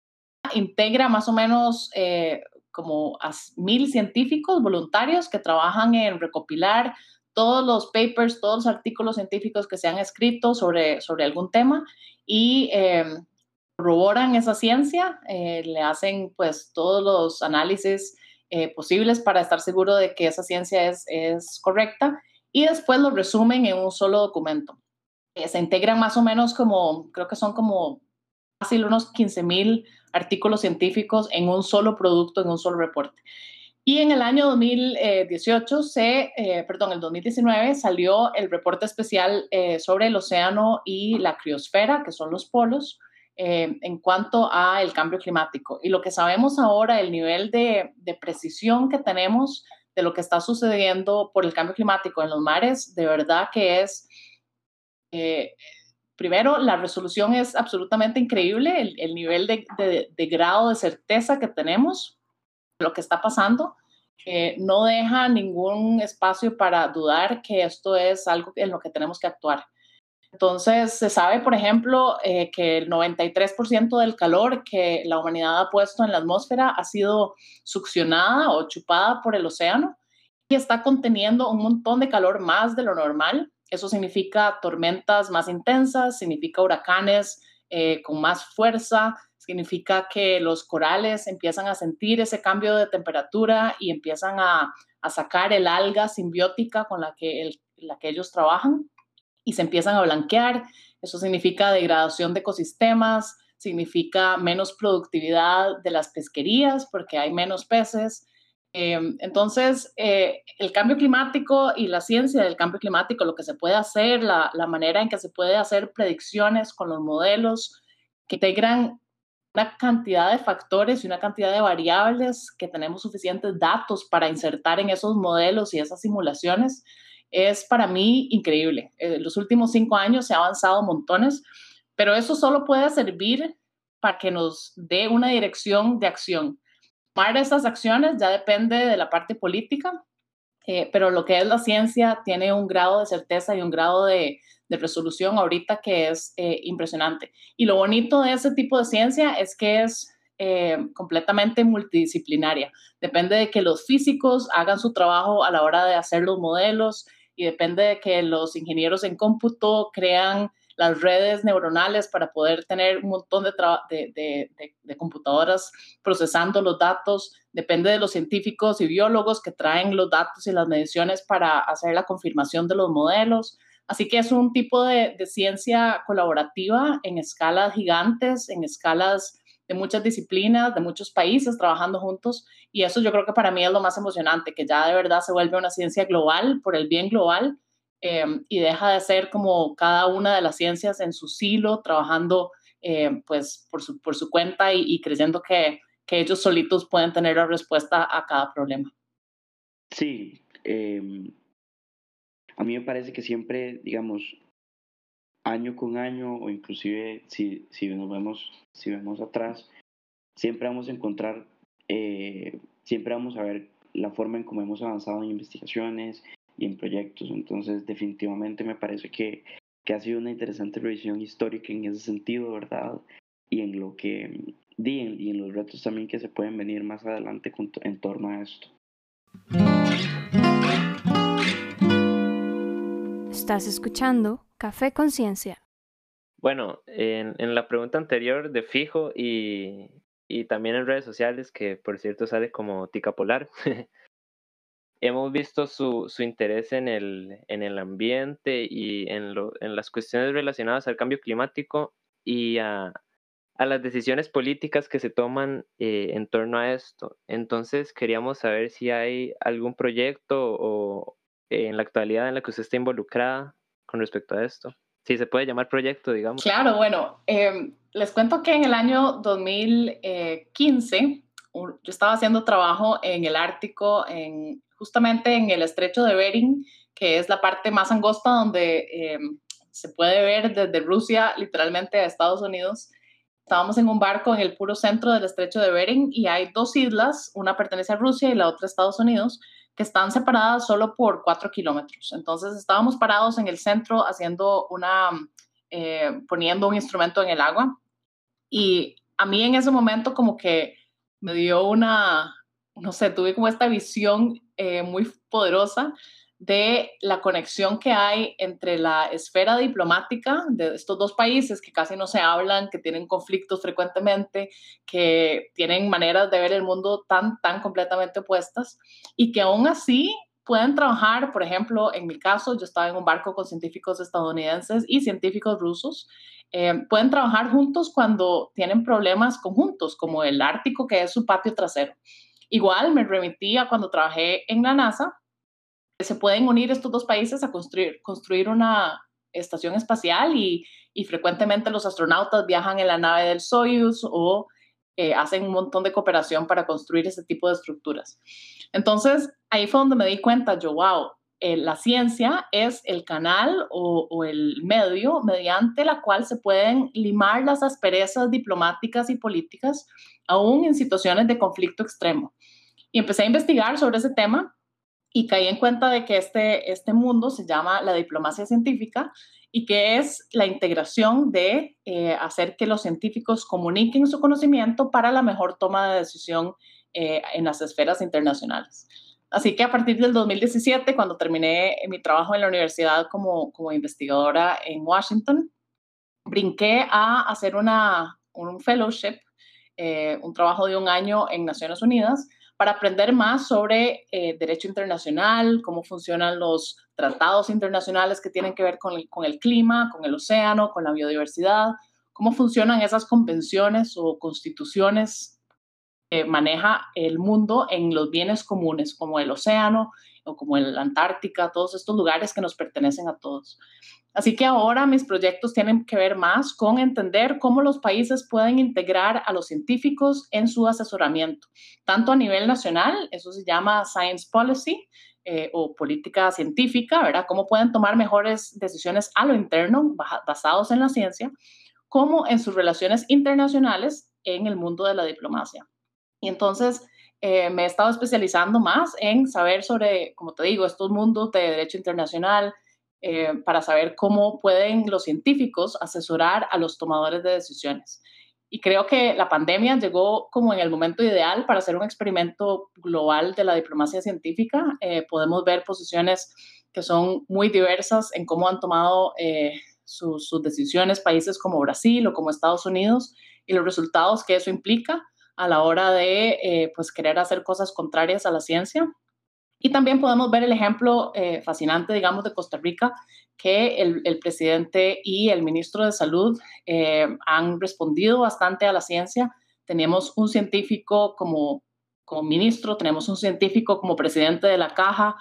integra más o menos eh, como a mil científicos voluntarios que trabajan en recopilar todos los papers, todos los artículos científicos que se han escrito sobre, sobre algún tema y em, corroboran esa ciencia, eh, le hacen pues todos los análisis eh, posibles para estar seguro de que esa ciencia es, es correcta y después lo resumen en un solo documento. Eh, se integran más o menos como, creo que son como fácil unos 15 mil artículos científicos en un solo producto, en un solo reporte. Y en el año 2018, se, eh, perdón, el 2019 salió el reporte especial eh, sobre el océano y la criosfera, que son los polos, eh, en cuanto a el cambio climático. Y lo que sabemos ahora, el nivel de, de, precisión que tenemos de lo que está sucediendo por el cambio climático en los mares, de verdad que es primero, la resolución es absolutamente increíble, el, nivel de, grado de certeza que tenemos lo que está pasando. no deja ningún espacio para dudar que esto es algo en lo que tenemos que actuar. Entonces, se sabe, por ejemplo, eh, que el 93% del calor que la humanidad ha puesto en la atmósfera ha sido succionada o chupada por el océano y está conteniendo un montón de calor más de lo normal eso significa tormentas más intensas, significa huracanes eh, con más fuerza, significa que los corales empiezan a sentir ese cambio de temperatura y empiezan a, sacar el alga simbiótica con la que, ellos trabajan y se empiezan a blanquear. Eso significa degradación de ecosistemas, significa menos productividad de las pesquerías porque hay menos peces, entonces, eh, el cambio climático y la ciencia del cambio climático, lo que se puede hacer, la, manera en que se puede hacer predicciones con los modelos que integran una cantidad de factores y una cantidad de variables que tenemos suficientes datos para insertar en esos modelos y esas simulaciones, es para mí increíble. En los últimos cinco años se ha avanzado montones, pero eso solo puede servir para que nos dé una dirección de acción tomar esas acciones ya depende de la parte política, eh, pero lo que es la ciencia tiene un grado de certeza y un grado de, resolución ahorita que es eh, impresionante. Y lo bonito de ese tipo de ciencia es que es eh, completamente multidisciplinaria. Depende de que los físicos hagan su trabajo a la hora de hacer los modelos y depende de que los ingenieros en cómputo crean las redes neuronales para poder tener un montón de, computadoras procesando los datos, depende de los científicos y biólogos que traen los datos y las mediciones para hacer la confirmación de los modelos. Así que es un tipo de, ciencia colaborativa en escalas gigantes, en escalas de muchas disciplinas, de muchos países trabajando juntos. Y eso yo creo que para mí es lo más emocionante, que ya de verdad se vuelve una ciencia global por el bien global Em, y deja de ser como cada una de las ciencias en su silo, trabajando em, pues por su, por su cuenta y, creyendo que, que, ellos solitos pueden tener la respuesta a cada problema. Sí, em, a mí me parece que siempre, digamos, año con año o inclusive si, si nos vemos, si vemos atrás, siempre vamos a encontrar, eh, siempre vamos a ver la forma en cómo hemos avanzado en investigaciones, y en proyectos. Entonces, definitivamente me parece que, que ha sido una interesante revisión histórica en ese sentido, ¿verdad? Y en lo que y en, y en los retos también que se pueden venir más adelante en torno a esto. Estás escuchando Café Conciencia. Bueno, en, en, la pregunta anterior de fijo y, y también en redes sociales, que por cierto sale como Tica Polar, [laughs] hemos visto su, su interés en el, en el ambiente y en, lo, en las cuestiones relacionadas al cambio climático y a, a las decisiones políticas que se toman eh, en torno a esto. Entonces queríamos saber si hay algún proyecto o en la actualidad en la que usted está involucrada con respecto a esto. Si se puede llamar proyecto, digamos. Claro, bueno, em, les cuento que en el año 2015 yo estaba haciendo trabajo en el Ártico, en justamente en el estrecho de Bering, que es la parte más angosta donde eh, se puede ver desde Rusia literalmente a Estados Unidos. Estábamos en un barco en el puro centro del estrecho de Bering y hay dos islas, una pertenece a Rusia y la otra a Estados Unidos, que están separadas solo por cuatro kilómetros. Entonces estábamos parados en el centro haciendo una, eh, poniendo un instrumento en el agua y a mí en ese momento como que me dio una, no sé, tuve como esta visión eh, muy poderosa de la conexión que hay entre la esfera diplomática de estos dos países que casi no se hablan, que tienen conflictos frecuentemente, que tienen maneras de ver el mundo tan, tan completamente opuestas y que aún así pueden trabajar, por ejemplo, en mi caso, yo estaba en un barco con científicos estadounidenses y científicos rusos, eh, pueden trabajar juntos cuando tienen problemas conjuntos, como el Ártico, que es su patio trasero. Igual me remití a cuando trabajé en la NASA, se pueden unir estos dos países a construir, una estación espacial y, y frecuentemente los astronautas viajan en la nave del Soyuz o eh, hacen un montón de cooperación para construir ese tipo de estructuras. Entonces, ahí fue donde me di cuenta, wow, eh, la ciencia es el canal o, el medio mediante la cual se pueden limar las asperezas diplomáticas y políticas, aún en situaciones de conflicto extremo. Y empecé a investigar sobre ese tema y caí en cuenta de que este, este mundo se llama la diplomacia científica y que es la integración de eh, hacer que los científicos comuniquen su conocimiento para la mejor toma de decisión eh, en las esferas internacionales. Así que a partir del 2017, cuando terminé mi trabajo en la universidad como, como investigadora en Washington, brinqué a hacer una, un fellowship, eh, un trabajo de un año en Naciones Unidas, para aprender más sobre eh, derecho internacional, cómo funcionan los tratados internacionales que tienen que ver con el, con el clima, con el océano, con la biodiversidad, cómo funcionan esas convenciones o constituciones que maneja el mundo en los bienes comunes, como el océano o como la Antártica, todos estos lugares que nos pertenecen a todos. Así que ahora mis proyectos tienen que ver más con entender cómo los países pueden integrar a los científicos en su asesoramiento, tanto a nivel nacional, eso se llama Science Policy, eh, o política científica, ¿verdad? Cómo pueden tomar mejores decisiones a lo interno, basados en la ciencia, como en sus relaciones internacionales en el mundo de la diplomacia. Y entonces eh, me he estado especializando más en saber sobre, como te digo, estos mundos de derecho internacional, eh, para saber cómo pueden los científicos asesorar a los tomadores de decisiones. Y creo que la pandemia llegó como en el momento ideal para hacer un experimento global de la diplomacia científica. Eh, podemos ver posiciones que son muy diversas en cómo han tomado sus, decisiones países como Brasil o como Estados Unidos y los resultados que eso implica a la hora de eh, pues querer hacer cosas contrarias a la ciencia. Y también podemos ver el ejemplo eh, fascinante, digamos, de Costa Rica, que el, presidente y el ministro de Salud eh, han respondido bastante a la ciencia. Tenemos un científico como, como ministro, tenemos un científico como presidente de la caja,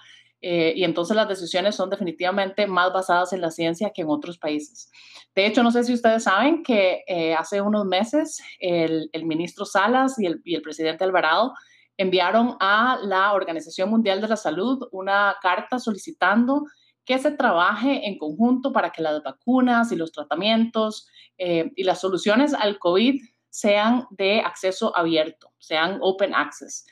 eh, y entonces las decisiones son definitivamente más basadas en la ciencia que en otros países. De hecho, no sé si ustedes saben que eh, hace unos meses el, ministro Salas y el, y el presidente Alvarado enviaron a la Organización Mundial de la Salud una carta solicitando que se trabaje en conjunto para que las vacunas y los tratamientos eh, y las soluciones al COVID sean de acceso abierto, sean open access,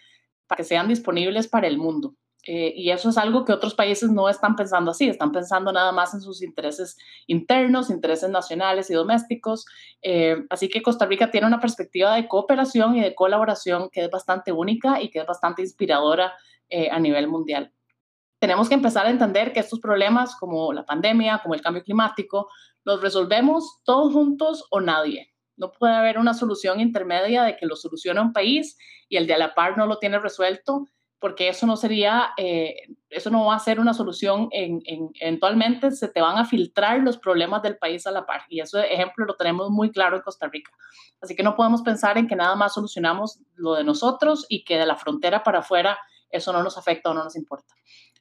para que sean disponibles para el mundo. Eh, y eso es algo que otros países no están pensando así, están pensando nada más en sus intereses internos, intereses nacionales y domésticos. Eh, así que Costa Rica tiene una perspectiva de cooperación y de colaboración que es bastante única y que es bastante inspiradora eh, a nivel mundial. Tenemos que empezar a entender que estos problemas como la pandemia, como el cambio climático, los resolvemos todos juntos o nadie. No puede haber una solución intermedia de que lo soluciona un país y el de a la par no lo tiene resuelto porque eso no sería, eh, eso no va a ser una solución, en, eventualmente se te van a filtrar los problemas del país a la par y ese ejemplo lo tenemos muy claro en Costa Rica. Así que no podemos pensar en que nada más solucionamos lo de nosotros y que de la frontera para afuera eso no nos afecta o no nos importa.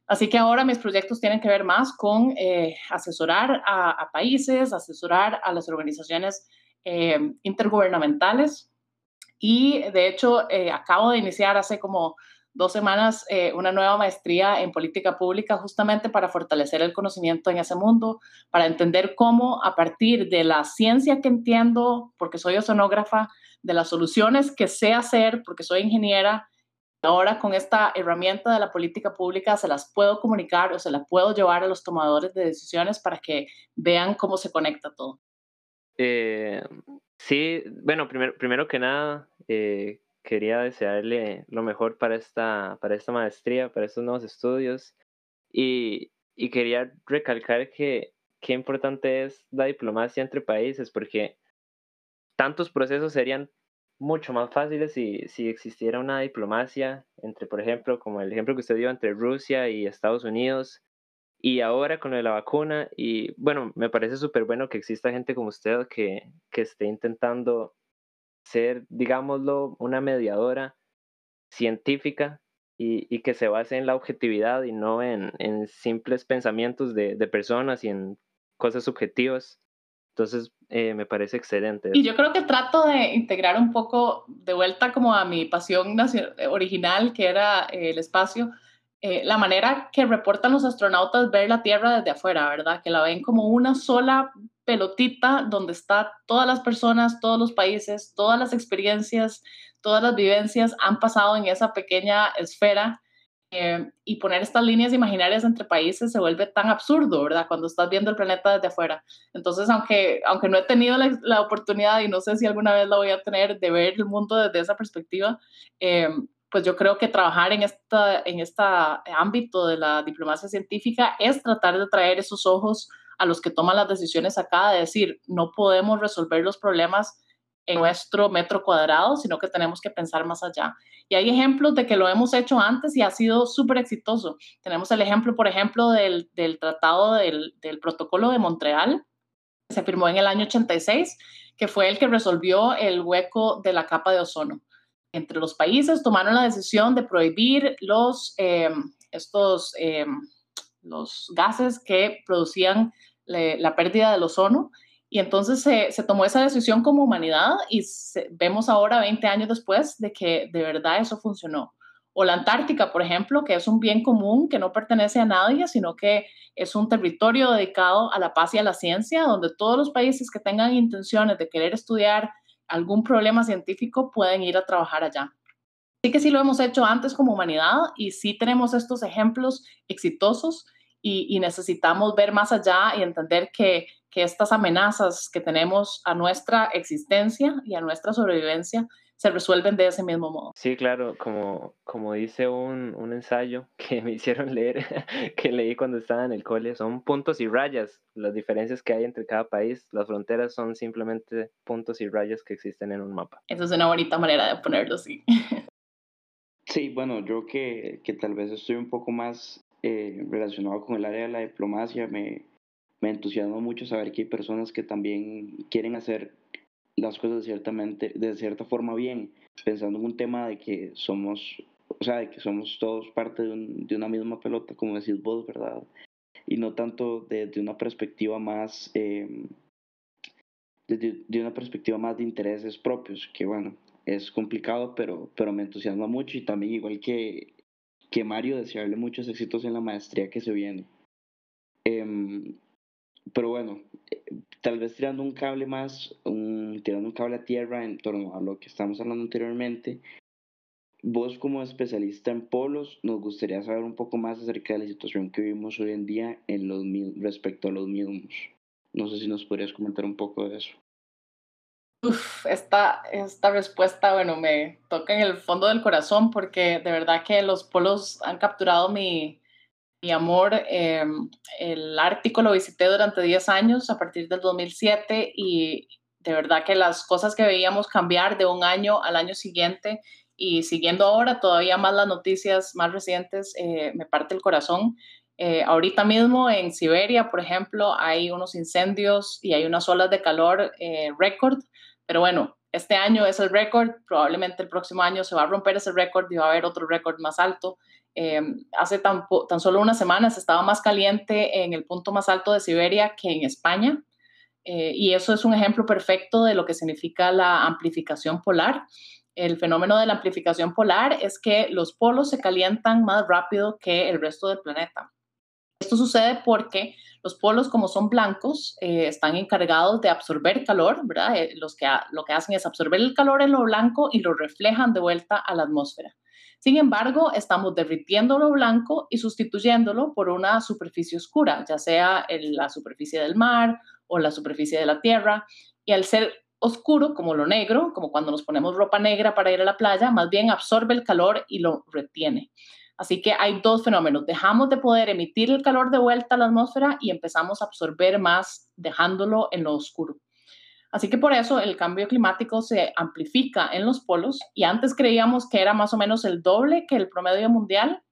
Así que ahora mis proyectos tienen que ver más con eh, asesorar a, países, asesorar a las organizaciones eh, intergubernamentales y de hecho acabo de iniciar hace como dos semanas eh, una nueva maestría en política pública justamente para fortalecer el conocimiento en ese mundo, para entender cómo a partir de la ciencia que entiendo, porque soy oceanógrafa, de las soluciones que sé hacer, porque soy ingeniera, ahora con esta herramienta de la política pública se las puedo comunicar o se las puedo llevar a los tomadores de decisiones para que vean cómo se conecta todo. Eh, sí, bueno, primero, primero que nada, eh, quería desearle lo mejor para esta, para esta maestría, para estos nuevos estudios. Y, y quería recalcar que qué importante es la diplomacia entre países, porque tantos procesos serían mucho más fáciles si, si existiera una diplomacia entre, por ejemplo, como el ejemplo que usted dio entre Rusia y Estados Unidos, y ahora con la vacuna, y bueno, me parece súper bueno que exista gente como usted que, que esté intentando ser, digámoslo, una mediadora científica y, que se base en la objetividad y no en, simples pensamientos de, personas y en cosas subjetivas. Entonces, eh, me parece excelente. Y yo creo que trato de integrar un poco de vuelta como a mi pasión original, que era eh, el espacio, eh, la manera que reportan los astronautas ver la Tierra desde afuera, ¿verdad? Que la ven como una sola pelotita donde está todas las personas, todos los países, todas las experiencias, todas las vivencias han pasado en esa pequeña esfera eh, y poner estas líneas imaginarias entre países se vuelve tan absurdo, ¿verdad? Cuando estás viendo el planeta desde afuera. Entonces, aunque, aunque no he tenido la, oportunidad y no sé si alguna vez la voy a tener de ver el mundo desde esa perspectiva, eh, pues yo creo que trabajar en, esta, en este ámbito de la diplomacia científica es tratar de traer esos ojos a los que toman las decisiones acá, de decir, no podemos resolver los problemas en nuestro metro cuadrado, sino que tenemos que pensar más allá. Y hay ejemplos de que lo hemos hecho antes y ha sido súper exitoso. Tenemos el ejemplo, por ejemplo, del, del tratado del, del, protocolo de Montreal, que se firmó en el año 86, que fue el que resolvió el hueco de la capa de ozono entre los países tomaron la decisión de prohibir los, eh, estos, eh, los gases que producían la pérdida del ozono. Y entonces se, se tomó esa decisión como humanidad y vemos ahora, 20 años después, de que de verdad eso funcionó. O la Antártica, por ejemplo, que es un bien común que no pertenece a nadie, sino que es un territorio dedicado a la paz y a la ciencia, donde todos los países que tengan intenciones de querer estudiar algún problema científico pueden ir a trabajar allá. Sí que sí lo hemos hecho antes como humanidad y sí tenemos estos ejemplos exitosos y, necesitamos ver más allá y entender que, que estas amenazas que tenemos a nuestra existencia y a nuestra sobrevivencia se resuelven de ese mismo modo. Sí, claro, como, como dice un, un ensayo [laughs] que me hicieron leer, [laughs] que leí cuando estaba en el cole, son puntos y rayas las diferencias que hay entre cada país. Las fronteras son simplemente puntos y rayas que existen en un mapa. Esa es una bonita manera de ponerlo, sí. [laughs] Sí, bueno, yo que, que tal vez estoy un poco más eh, relacionado con el área de la diplomacia, me, me entusiasma mucho saber que hay personas que también quieren hacer las cosas ciertamente, de cierta forma bien, pensando en un tema de que somos, o sea, de que somos todos parte de, un, de una misma pelota, como decís vos, ¿verdad? Y no tanto desde de una perspectiva más, eh, de una perspectiva más de intereses propios, que bueno, es complicado, pero, pero me entusiasma mucho y también igual que, que Mario, desearle muchos éxitos en la maestría que se viene. Eh, pero bueno, tal vez tirando un cable más, un, tirando un cable a tierra en torno a lo que estamos hablando anteriormente, vos como especialista en polos, nos gustaría saber un poco más acerca de la situación que vivimos hoy en día en los, respecto a los mismos. No sé si nos podrías comentar un poco de eso. Uf, esta, esta respuesta, bueno, me toca en el fondo del corazón porque de verdad que los polos han capturado mi, mi amor. Eh, el Ártico lo visité durante 10 años a partir del 2007 y de verdad que las cosas que veíamos cambiar de un año al año siguiente y siguiendo ahora todavía más las noticias más recientes, eh, me parte el corazón. Eh, ahorita mismo en Siberia, por ejemplo, hay unos incendios y hay unas olas de calor récord, pero bueno, este año es el récord, probablemente el próximo año se va a romper ese récord y va a haber otro récord más alto. Em, hace tan, tan, solo unas semanas estaba más caliente en el punto más alto de Siberia que en España. Eh, y eso es un ejemplo perfecto de lo que significa la amplificación polar. El fenómeno de la amplificación polar es que los polos se calientan más rápido que el resto del planeta. Esto sucede porque los polos, como son blancos, eh, están encargados de absorber calor, ¿verdad? Eh, lo que hacen es absorber el calor en lo blanco y lo reflejan de vuelta a la atmósfera. Sin embargo, estamos derritiendo lo blanco y sustituyéndolo por una superficie oscura, ya sea la superficie del mar o la superficie de la tierra. Y al ser oscuro, como lo negro, como cuando nos ponemos ropa negra para ir a la playa, más bien absorbe el calor y lo retiene. Así que hay dos fenómenos. Dejamos de poder emitir el calor de vuelta a la atmósfera y empezamos a absorber más dejándolo en lo oscuro. Así que por eso el cambio climático se amplifica en los polos y antes creíamos que era más o menos el doble que el promedio mundial.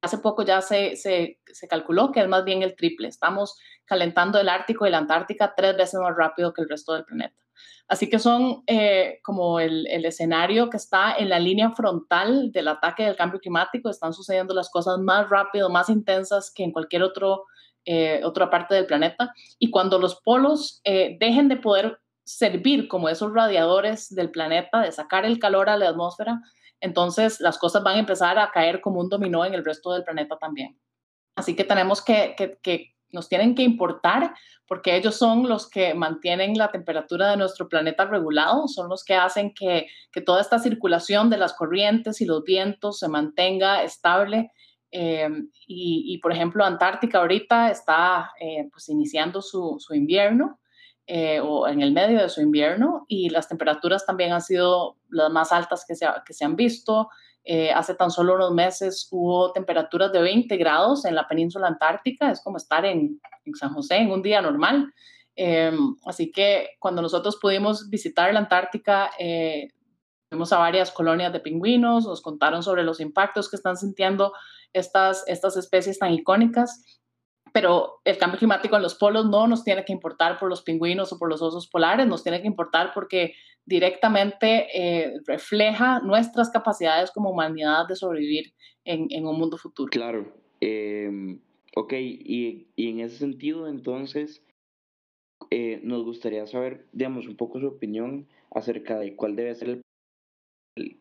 Hace poco ya se, se, calculó que es más bien el triple. Estamos calentando el Ártico y la Antártica tres veces más rápido que el resto del planeta. Así que son eh, como el, escenario que está en la línea frontal del ataque del cambio climático. Están sucediendo las cosas más rápido, más intensas que en cualquier otro, eh, otra parte del planeta. Y cuando los polos eh, dejen de poder servir como esos radiadores del planeta, de sacar el calor a la atmósfera, entonces las cosas van a empezar a caer como un dominó en el resto del planeta también. Así que tenemos que, nos tienen que importar porque ellos son los que mantienen la temperatura de nuestro planeta regulado, son los que hacen que, que toda esta circulación de las corrientes y los vientos se mantenga estable. Eh, y, por ejemplo, Antártica ahorita está eh, pues iniciando su, su invierno eh, o en el medio de su invierno y las temperaturas también han sido las más altas que se, que se han visto. Eh, hace tan solo unos meses hubo temperaturas de 20 grados en la península antártica, es como estar en, San José en un día normal. Em, así que cuando nosotros pudimos visitar la Antártica, eh, fuimos a varias colonias de pingüinos, nos contaron sobre los impactos que están sintiendo estas, estas especies tan icónicas pero el cambio climático en los polos no nos tiene que importar por los pingüinos o por los osos polares, nos tiene que importar porque directamente eh, refleja nuestras capacidades como humanidad de sobrevivir en, un mundo futuro. Claro. Eh, ok, y, y, en ese sentido, entonces, eh, nos gustaría saber, digamos, un poco su opinión acerca de cuál debe ser el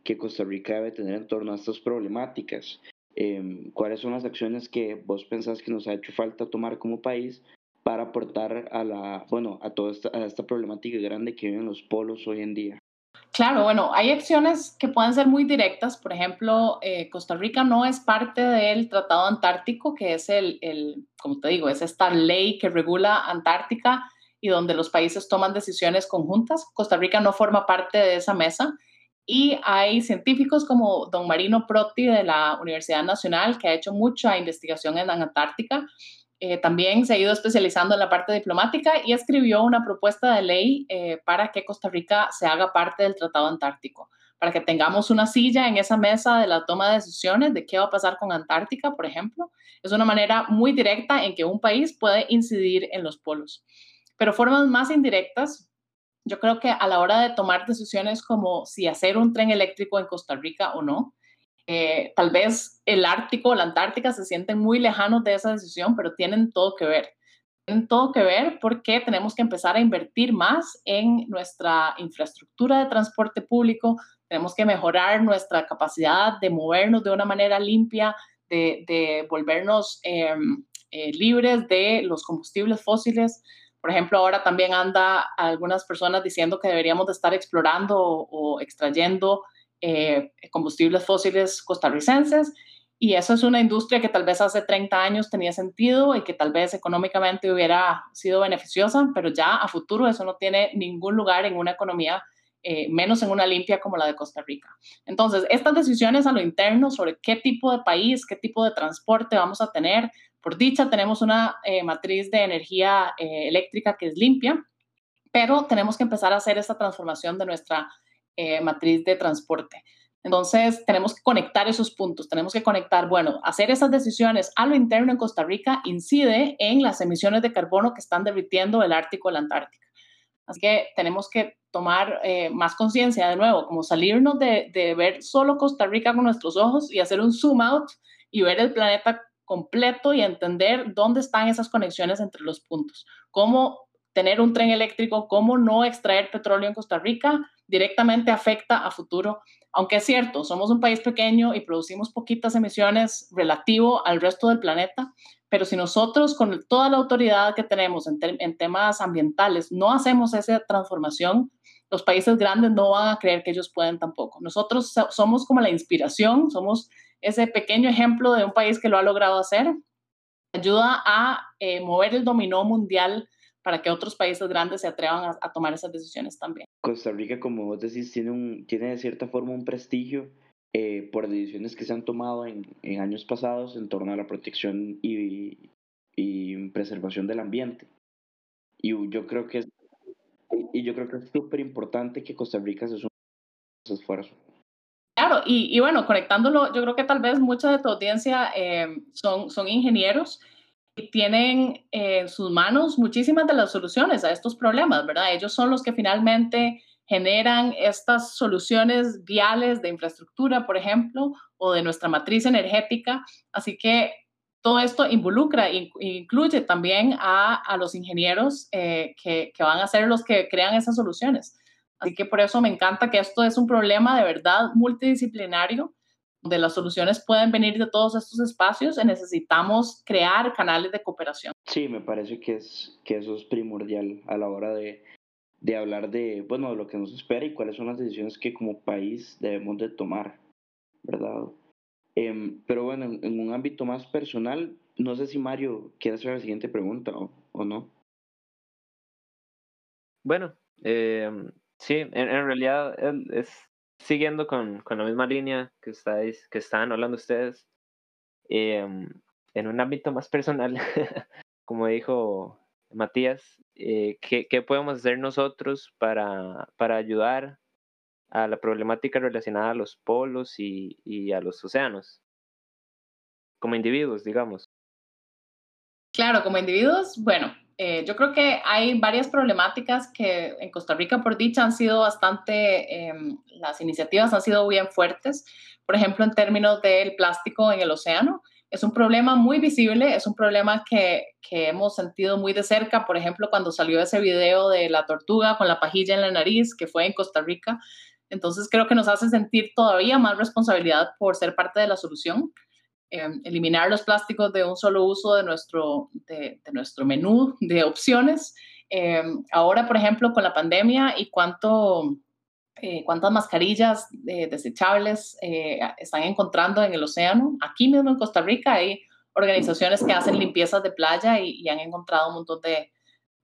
que Costa Rica debe tener en torno a estas problemáticas. Em, cuáles son las acciones que vos pensás que nos ha hecho falta tomar como país para aportar a la, bueno, a toda esta, a esta problemática grande que viven los polos hoy en día. Claro, bueno, hay acciones que pueden ser muy directas. Por ejemplo, eh, Costa Rica no es parte del Tratado Antártico, que es el, el, como te digo, es esta ley que regula Antártica y donde los países toman decisiones conjuntas. Costa Rica no forma parte de esa mesa Y hay científicos como don Marino Proti de la Universidad Nacional, que ha hecho mucha investigación en Antártica. Eh, también se ha ido especializando en la parte diplomática y escribió una propuesta de ley eh, para que Costa Rica se haga parte del Tratado Antártico, para que tengamos una silla en esa mesa de la toma de decisiones de qué va a pasar con Antártica, por ejemplo. Es una manera muy directa en que un país puede incidir en los polos. Pero formas más indirectas yo creo que a la hora de tomar decisiones como si hacer un tren eléctrico en Costa Rica o no, eh, tal vez el Ártico o la Antártica se sienten muy lejanos de esa decisión, pero tienen todo que ver. Tienen todo que ver porque tenemos que empezar a invertir más en nuestra infraestructura de transporte público, tenemos que mejorar nuestra capacidad de movernos de una manera limpia, de, volvernos em, eh, libres de los combustibles fósiles. Por ejemplo, ahora también anda algunas personas diciendo que deberíamos de estar explorando o, extrayendo eh, combustibles fósiles costarricenses y eso es una industria que tal vez hace 30 años tenía sentido y que tal vez económicamente hubiera sido beneficiosa, pero ya a futuro eso no tiene ningún lugar en una economía, eh, menos en una limpia como la de Costa Rica. Entonces, estas decisiones a lo interno sobre qué tipo de país, qué tipo de transporte vamos a tener, por dicha, tenemos una eh, matriz de energía eléctrica que es limpia, pero tenemos que empezar a hacer esta transformación de nuestra eh, matriz de transporte. Entonces, tenemos que conectar esos puntos, tenemos que conectar, bueno, hacer esas decisiones a lo interno en Costa Rica incide en las emisiones de carbono que están derritiendo el Ártico y la Antártica. Así que tenemos que tomar más conciencia de nuevo, como salirnos de ver solo Costa Rica con nuestros ojos y hacer un zoom out y ver el planeta completo y entender dónde están esas conexiones entre los puntos. Cómo tener un tren eléctrico, cómo no extraer petróleo en Costa Rica directamente afecta a futuro. Aunque es cierto, somos un país pequeño y producimos poquitas emisiones relativo al resto del planeta, pero si nosotros con toda la autoridad que tenemos en, en temas ambientales no hacemos esa transformación, los países grandes no van a creer que ellos pueden tampoco. Nosotros somos como la inspiración, somos ese pequeño ejemplo de un país que lo ha logrado hacer, ayuda a eh, mover el dominó mundial para que otros países grandes se atrevan a, tomar esas decisiones también. Costa Rica, como vos decís, tiene, un, tiene de cierta forma un prestigio eh, por decisiones que se han tomado en, en, años pasados en torno a la protección y, y preservación del ambiente. Y yo creo que es, y yo creo que es súper importante que Costa Rica se sume a ese esfuerzo. Claro, y, bueno, conectándolo, yo creo que tal vez mucha de tu audiencia eh, son, son ingenieros y tienen en sus manos muchísimas de las soluciones a estos problemas, ¿verdad? Ellos son los que finalmente generan estas soluciones viales de infraestructura, por ejemplo, o de nuestra matriz energética. Así que todo esto involucra e incluye también a, los ingenieros eh, que, que, van a ser los que crean esas soluciones. Así que por eso me encanta que esto es un problema de verdad multidisciplinario, donde las soluciones pueden venir de todos estos espacios y necesitamos crear canales de cooperación. Sí, me parece que, es, que eso es primordial a la hora de, de hablar de, bueno, de lo que nos espera y cuáles son las decisiones que como país debemos de tomar, ¿verdad? Eh, pero bueno, en, en, un ámbito más personal, no sé si Mario quiere hacer la siguiente pregunta o, o no. Bueno, eh, Sí, en, en realidad es siguiendo con, con, la misma línea que, estáis, que estaban hablando ustedes, eh, en un ámbito más personal, [laughs] como dijo Matías, eh, ¿qué, ¿qué, podemos hacer nosotros para, para ayudar a la problemática relacionada a los polos y, y a los océanos? Como individuos, digamos. Claro, como individuos, bueno, eh, yo creo que hay varias problemáticas que en Costa Rica, por dicha, han sido bastante, eh, las iniciativas han sido bien fuertes. Por ejemplo, en términos del plástico en el océano, es un problema muy visible, es un problema que, que, hemos sentido muy de cerca. Por ejemplo, cuando salió ese video de la tortuga con la pajilla en la nariz, que fue en Costa Rica. Entonces, creo que nos hace sentir todavía más responsabilidad por ser parte de la solución. Em, eliminar los plásticos de un solo uso de nuestro, de, nuestro menú de opciones. Em, ahora, por ejemplo, con la pandemia y cuánto, eh, cuántas mascarillas eh, desechables eh, están encontrando en el océano. Aquí mismo en Costa Rica hay organizaciones que hacen limpiezas de playa y, y han encontrado un montón de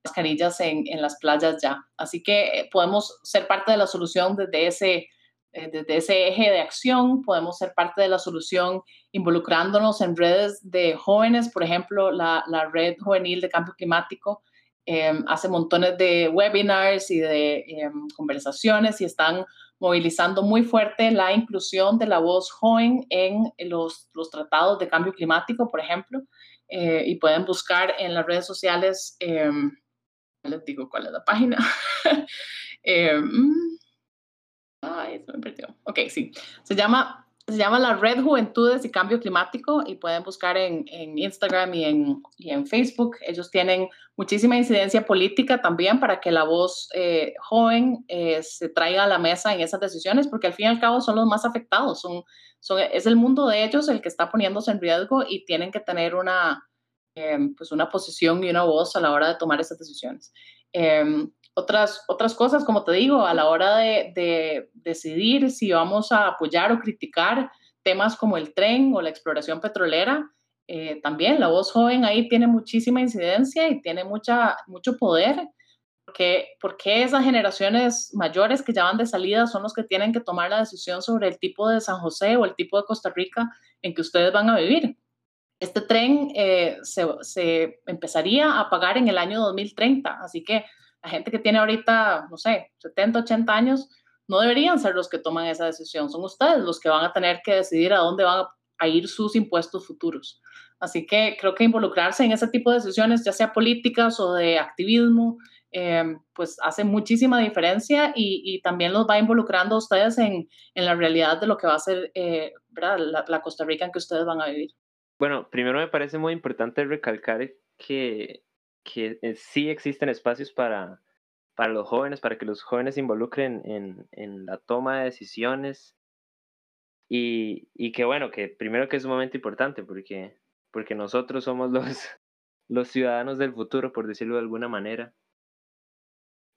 mascarillas en, en, las playas ya. Así que podemos ser parte de la solución desde ese eh, desde ese eje de acción podemos ser parte de la solución involucrándonos en redes de jóvenes, por ejemplo, la, la Red Juvenil de Cambio Climático em, hace montones de webinars y de em, conversaciones y están movilizando muy fuerte la inclusión de la voz joven en los, los tratados de cambio climático, por ejemplo, eh, y pueden buscar en las redes sociales, em, les digo cuál es la página. [laughs] Ay, se me perdió. Ok, sí. Se llama, se llama la Red Juventudes y Cambio Climático y pueden buscar en, en Instagram y en, y en, Facebook. Ellos tienen muchísima incidencia política también para que la voz eh, joven eh, se traiga a la mesa en esas decisiones, porque al fin y al cabo son los más afectados. Son, son, es el mundo de ellos el que está poniéndose en riesgo y tienen que tener una, eh, pues una posición y una voz a la hora de tomar esas decisiones. Em, otras, otras cosas, como te digo, a la hora de, decidir si vamos a apoyar o criticar temas como el tren o la exploración petrolera, eh, también la voz joven ahí tiene muchísima incidencia y tiene mucha, mucho poder, porque, porque esas generaciones mayores que ya van de salida son los que tienen que tomar la decisión sobre el tipo de San José o el tipo de Costa Rica en que ustedes van a vivir. Este tren eh, se, se empezaría a pagar en el año 2030, así que la gente que tiene ahorita, no sé, 70, 80 años, no deberían ser los que toman esa decisión, son ustedes los que van a tener que decidir a dónde van a ir sus impuestos futuros. Así que creo que involucrarse en ese tipo de decisiones, ya sea políticas o de activismo, eh, pues hace muchísima diferencia y, también los va involucrando a ustedes en, en, la realidad de lo que va a ser eh, la, la, Costa Rica en que ustedes van a vivir. Bueno, primero me parece muy importante recalcar que que eh, sí existen espacios para, para los jóvenes, para que los jóvenes se involucren en, en la toma de decisiones. Y, y, que bueno, que primero que es sumamente importante porque, porque nosotros somos los, [laughs] los ciudadanos del futuro, por decirlo de alguna manera.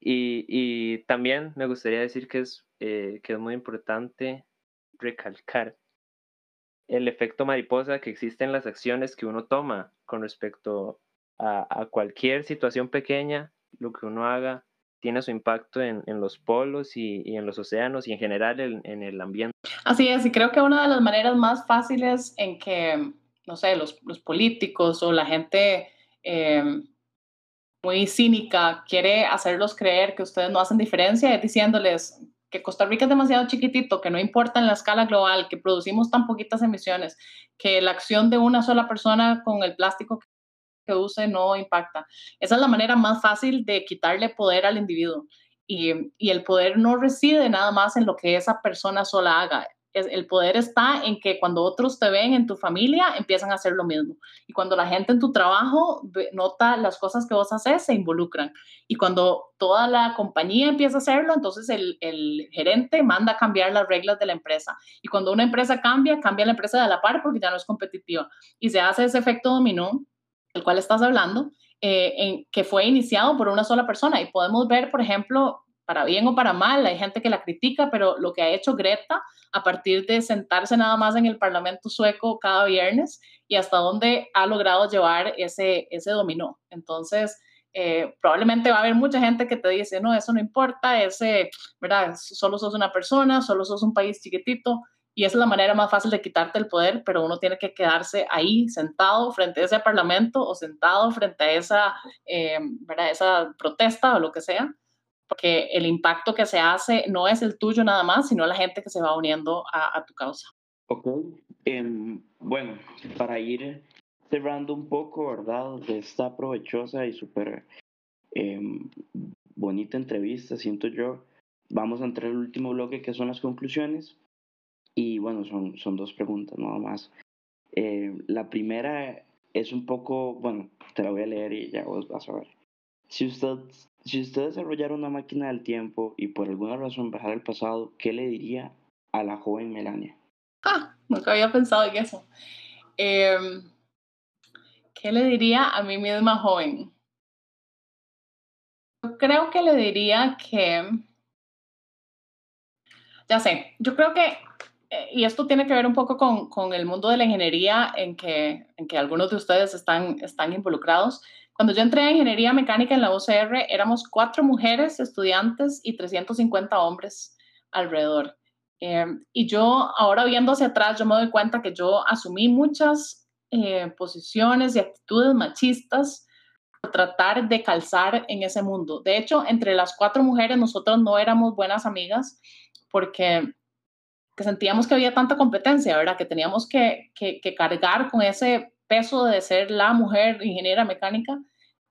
Y, y también me gustaría decir que es, eh, que es muy importante recalcar el efecto mariposa que existe en las acciones que uno toma con respecto a, cualquier situación pequeña, lo que uno haga tiene su impacto en, en los polos y, y, en los océanos y en general en, en, el ambiente. Así es, y creo que una de las maneras más fáciles en que, no sé, los, los políticos o la gente eh, muy cínica quiere hacerlos creer que ustedes no hacen diferencia es diciéndoles que Costa Rica es demasiado chiquitito, que no importa en la escala global, que producimos tan poquitas emisiones, que la acción de una sola persona con el plástico que use no impacta. Esa es la manera más fácil de quitarle poder al individuo. Y, y, el poder no reside nada más en lo que esa persona sola haga. El poder está en que cuando otros te ven en tu familia, empiezan a hacer lo mismo. Y cuando la gente en tu trabajo nota las cosas que vos haces, se involucran. Y cuando toda la compañía empieza a hacerlo, entonces el, el gerente manda a cambiar las reglas de la empresa. Y cuando una empresa cambia, cambia la empresa de la par porque ya no es competitiva. Y se hace ese efecto dominó del cual estás hablando, eh, que fue iniciado por una sola persona. Y podemos ver, por ejemplo, para bien o para mal, hay gente que la critica, pero lo que ha hecho Greta a partir de sentarse nada más en el Parlamento sueco cada viernes y hasta dónde ha logrado llevar ese, ese dominó. Entonces, eh, probablemente va a haber mucha gente que te dice, no, eso no importa, ese, ¿verdad? Solo sos una persona, solo sos un país chiquitito, y es la manera más fácil de quitarte el poder, pero uno tiene que quedarse ahí sentado frente a ese parlamento o sentado frente a esa, eh, esa protesta o lo que sea, porque el impacto que se hace no es el tuyo nada más, sino la gente que se va uniendo a, tu causa. Ok, em, bueno, para ir cerrando un poco, ¿verdad? De esta provechosa y súper em, bonita entrevista, siento yo, vamos a entrar al último bloque que son las conclusiones. Y bueno, son, son dos preguntas nada más. Eh, la primera es un poco, bueno, te la voy a leer y ya vos vas a ver. Si usted, si usted desarrollara una máquina del tiempo y por alguna razón viajara al pasado, ¿qué le diría a la joven Melania? Ah, nunca había pensado en eso. Em, ¿Qué le diría a mí misma joven? Yo creo que le diría que, ya sé, yo creo que y esto tiene que ver un poco con, con, el mundo de la ingeniería en que, en que algunos de ustedes están, están involucrados. Cuando yo entré a ingeniería mecánica en la UCR, éramos cuatro mujeres estudiantes y 350 hombres alrededor. y yo ahora viendo hacia atrás, yo me doy cuenta que yo asumí muchas posiciones y actitudes machistas tratar de calzar en ese mundo. De hecho, entre las cuatro mujeres nosotros no éramos buenas amigas porque sentíamos que había tanta competencia, ¿verdad? Que teníamos que, que, cargar con ese peso de ser la mujer ingeniera mecánica.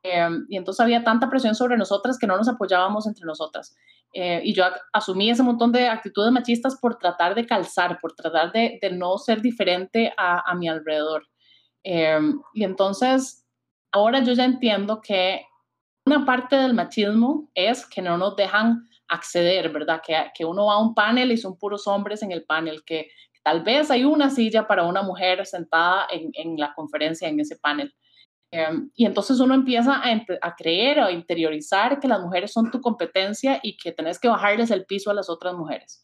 Eh, y entonces había tanta presión sobre nosotras que no nos apoyábamos entre nosotras. Eh, y yo asumí ese montón de actitudes machistas por tratar de calzar, por tratar de, de no ser diferente a, a mi alrededor. Eh, y entonces ahora yo ya entiendo que una parte del machismo es que no nos dejan acceder, ¿verdad? Que, que uno va a un panel y son puros hombres en el panel, que tal vez hay una silla para una mujer sentada en, en la conferencia, en ese panel. Em, y entonces uno empieza a, creer o a interiorizar que las mujeres son tu competencia y que tenés que bajarles el piso a las otras mujeres.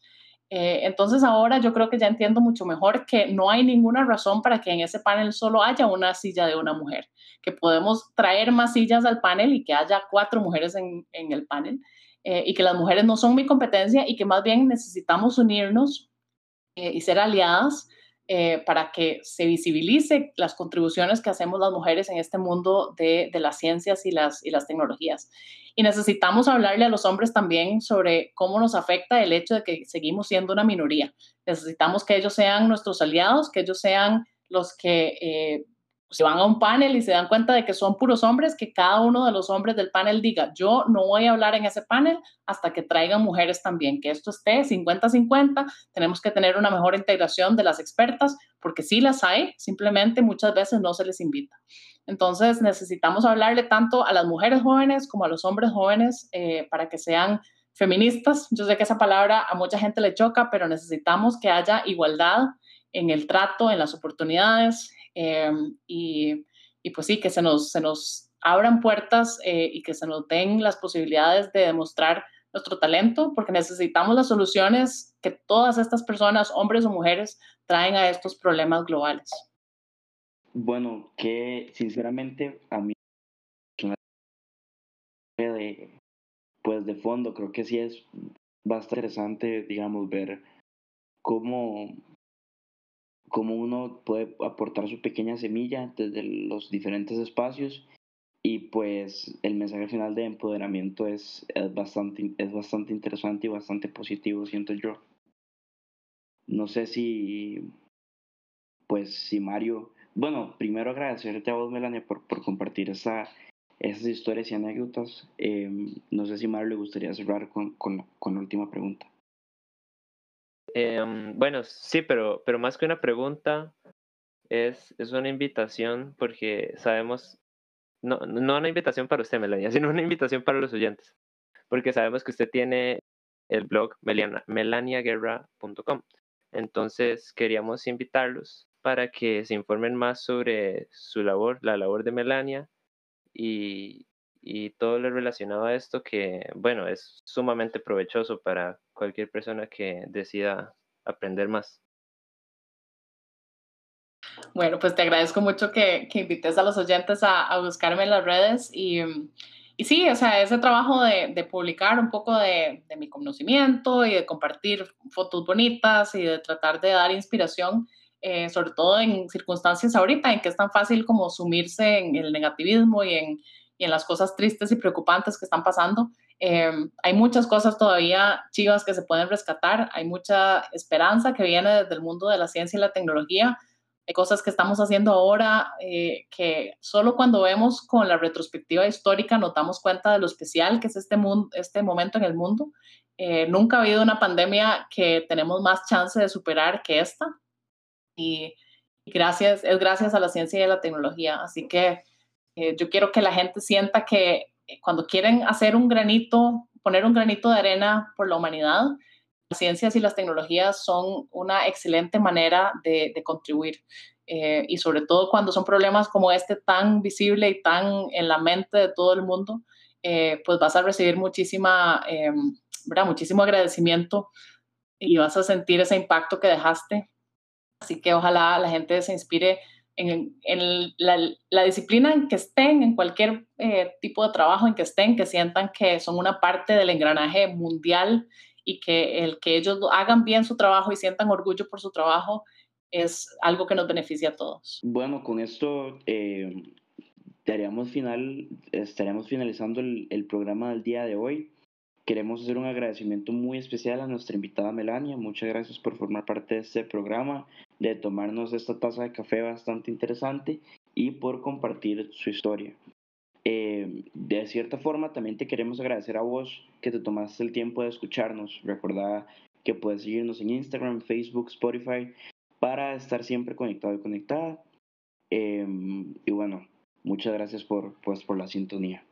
Eh, entonces ahora yo creo que ya entiendo mucho mejor que no hay ninguna razón para que en ese panel solo haya una silla de una mujer, que podemos traer más sillas al panel y que haya cuatro mujeres en, el panel eh, y que las mujeres no son mi competencia y que más bien necesitamos unirnos eh, y ser aliadas para que se visibilice las contribuciones que hacemos las mujeres en este mundo de, de las ciencias y las, y las tecnologías. Y necesitamos hablarle a los hombres también sobre cómo nos afecta el hecho de que seguimos siendo una minoría. Necesitamos que ellos sean nuestros aliados, que ellos sean los que eh, se van a un panel y se dan cuenta de que son puros hombres, que cada uno de los hombres del panel diga, yo no voy a hablar en ese panel hasta que traigan mujeres también, que esto esté 50-50, tenemos que tener una mejor integración de las expertas, porque sí las hay, simplemente muchas veces no se les invita. Entonces necesitamos hablarle tanto a las mujeres jóvenes como a los hombres jóvenes eh, para que sean feministas. Yo sé que esa palabra a mucha gente le choca, pero necesitamos que haya igualdad en el trato, en las oportunidades eh, y, pues sí, que se nos, se nos abran puertas eh, y que se nos den las posibilidades de demostrar nuestro talento, porque necesitamos las soluciones que todas estas personas, hombres o mujeres, traen a estos problemas globales. Bueno, que sinceramente a mí de, pues de fondo creo que sí es bastante interesante, digamos, ver cómo, cómo uno puede aportar su pequeña semilla desde los diferentes espacios y pues el mensaje final de empoderamiento es, es, bastante, es bastante interesante y bastante positivo, siento yo. No sé si, pues si Mario bueno, primero agradecerte a vos, Melania, por, por compartir esa, esas historias y anécdotas. Em, no sé si Mario le gustaría cerrar con, con, con la última pregunta. Em, bueno, sí, pero, pero más que una pregunta, es, es una invitación porque sabemos, no, no una invitación para usted, Melania, [laughs] sino una invitación para los oyentes, porque sabemos que usted tiene el blog melaniaguerra.com. Entonces queríamos invitarlos para que se informen más sobre su labor, la labor de Melania y, y todo lo relacionado a esto que, bueno, es sumamente provechoso para cualquier persona que decida aprender más. Bueno, pues te agradezco mucho que, que invites a los oyentes a, a, buscarme en las redes y, y sí, o sea, ese trabajo de, de publicar un poco de, de, mi conocimiento y de compartir fotos bonitas y de tratar de dar inspiración eh, sobre todo en circunstancias ahorita en que es tan fácil como sumirse en el negativismo y en, y en las cosas tristes y preocupantes que están pasando. Eh, hay muchas cosas todavía chivas que se pueden rescatar, hay mucha esperanza que viene desde el mundo de la ciencia y la tecnología, hay cosas que estamos haciendo ahora eh, que solo cuando vemos con la retrospectiva histórica nos damos cuenta de lo especial que es este, mundo, este momento en el mundo. nunca ha habido una pandemia que tenemos más chance de superar que esta y, gracias, es gracias a la ciencia y a la tecnología. Así que eh, yo quiero que la gente sienta que eh, cuando quieren hacer un granito, poner un granito de arena por la humanidad, las ciencias y las tecnologías son una excelente manera de, contribuir. Eh, y sobre todo cuando son problemas como este tan visible y tan en la mente de todo el mundo, pues vas a recibir muchísima, ¿verdad? muchísimo agradecimiento y vas a sentir ese impacto que dejaste Así que ojalá la gente se inspire en, la, disciplina en que estén, en cualquier eh, tipo de trabajo en que estén, que sientan que son una parte del engranaje mundial y que el que ellos hagan bien su trabajo y sientan orgullo por su trabajo es algo que nos beneficia a todos. Bueno, con esto eh, final, estaríamos finalizando el, el programa del día de hoy. Queremos hacer un agradecimiento muy especial a nuestra invitada Melania. Muchas gracias por formar parte de este programa, de tomarnos esta taza de café bastante interesante y por compartir su historia. Eh, de cierta forma, también te queremos agradecer a vos que te tomaste el tiempo de escucharnos. Recordá que puedes seguirnos en Instagram, Facebook, Spotify para estar siempre conectado y conectada. Eh, y bueno, muchas gracias por, pues, por la sintonía.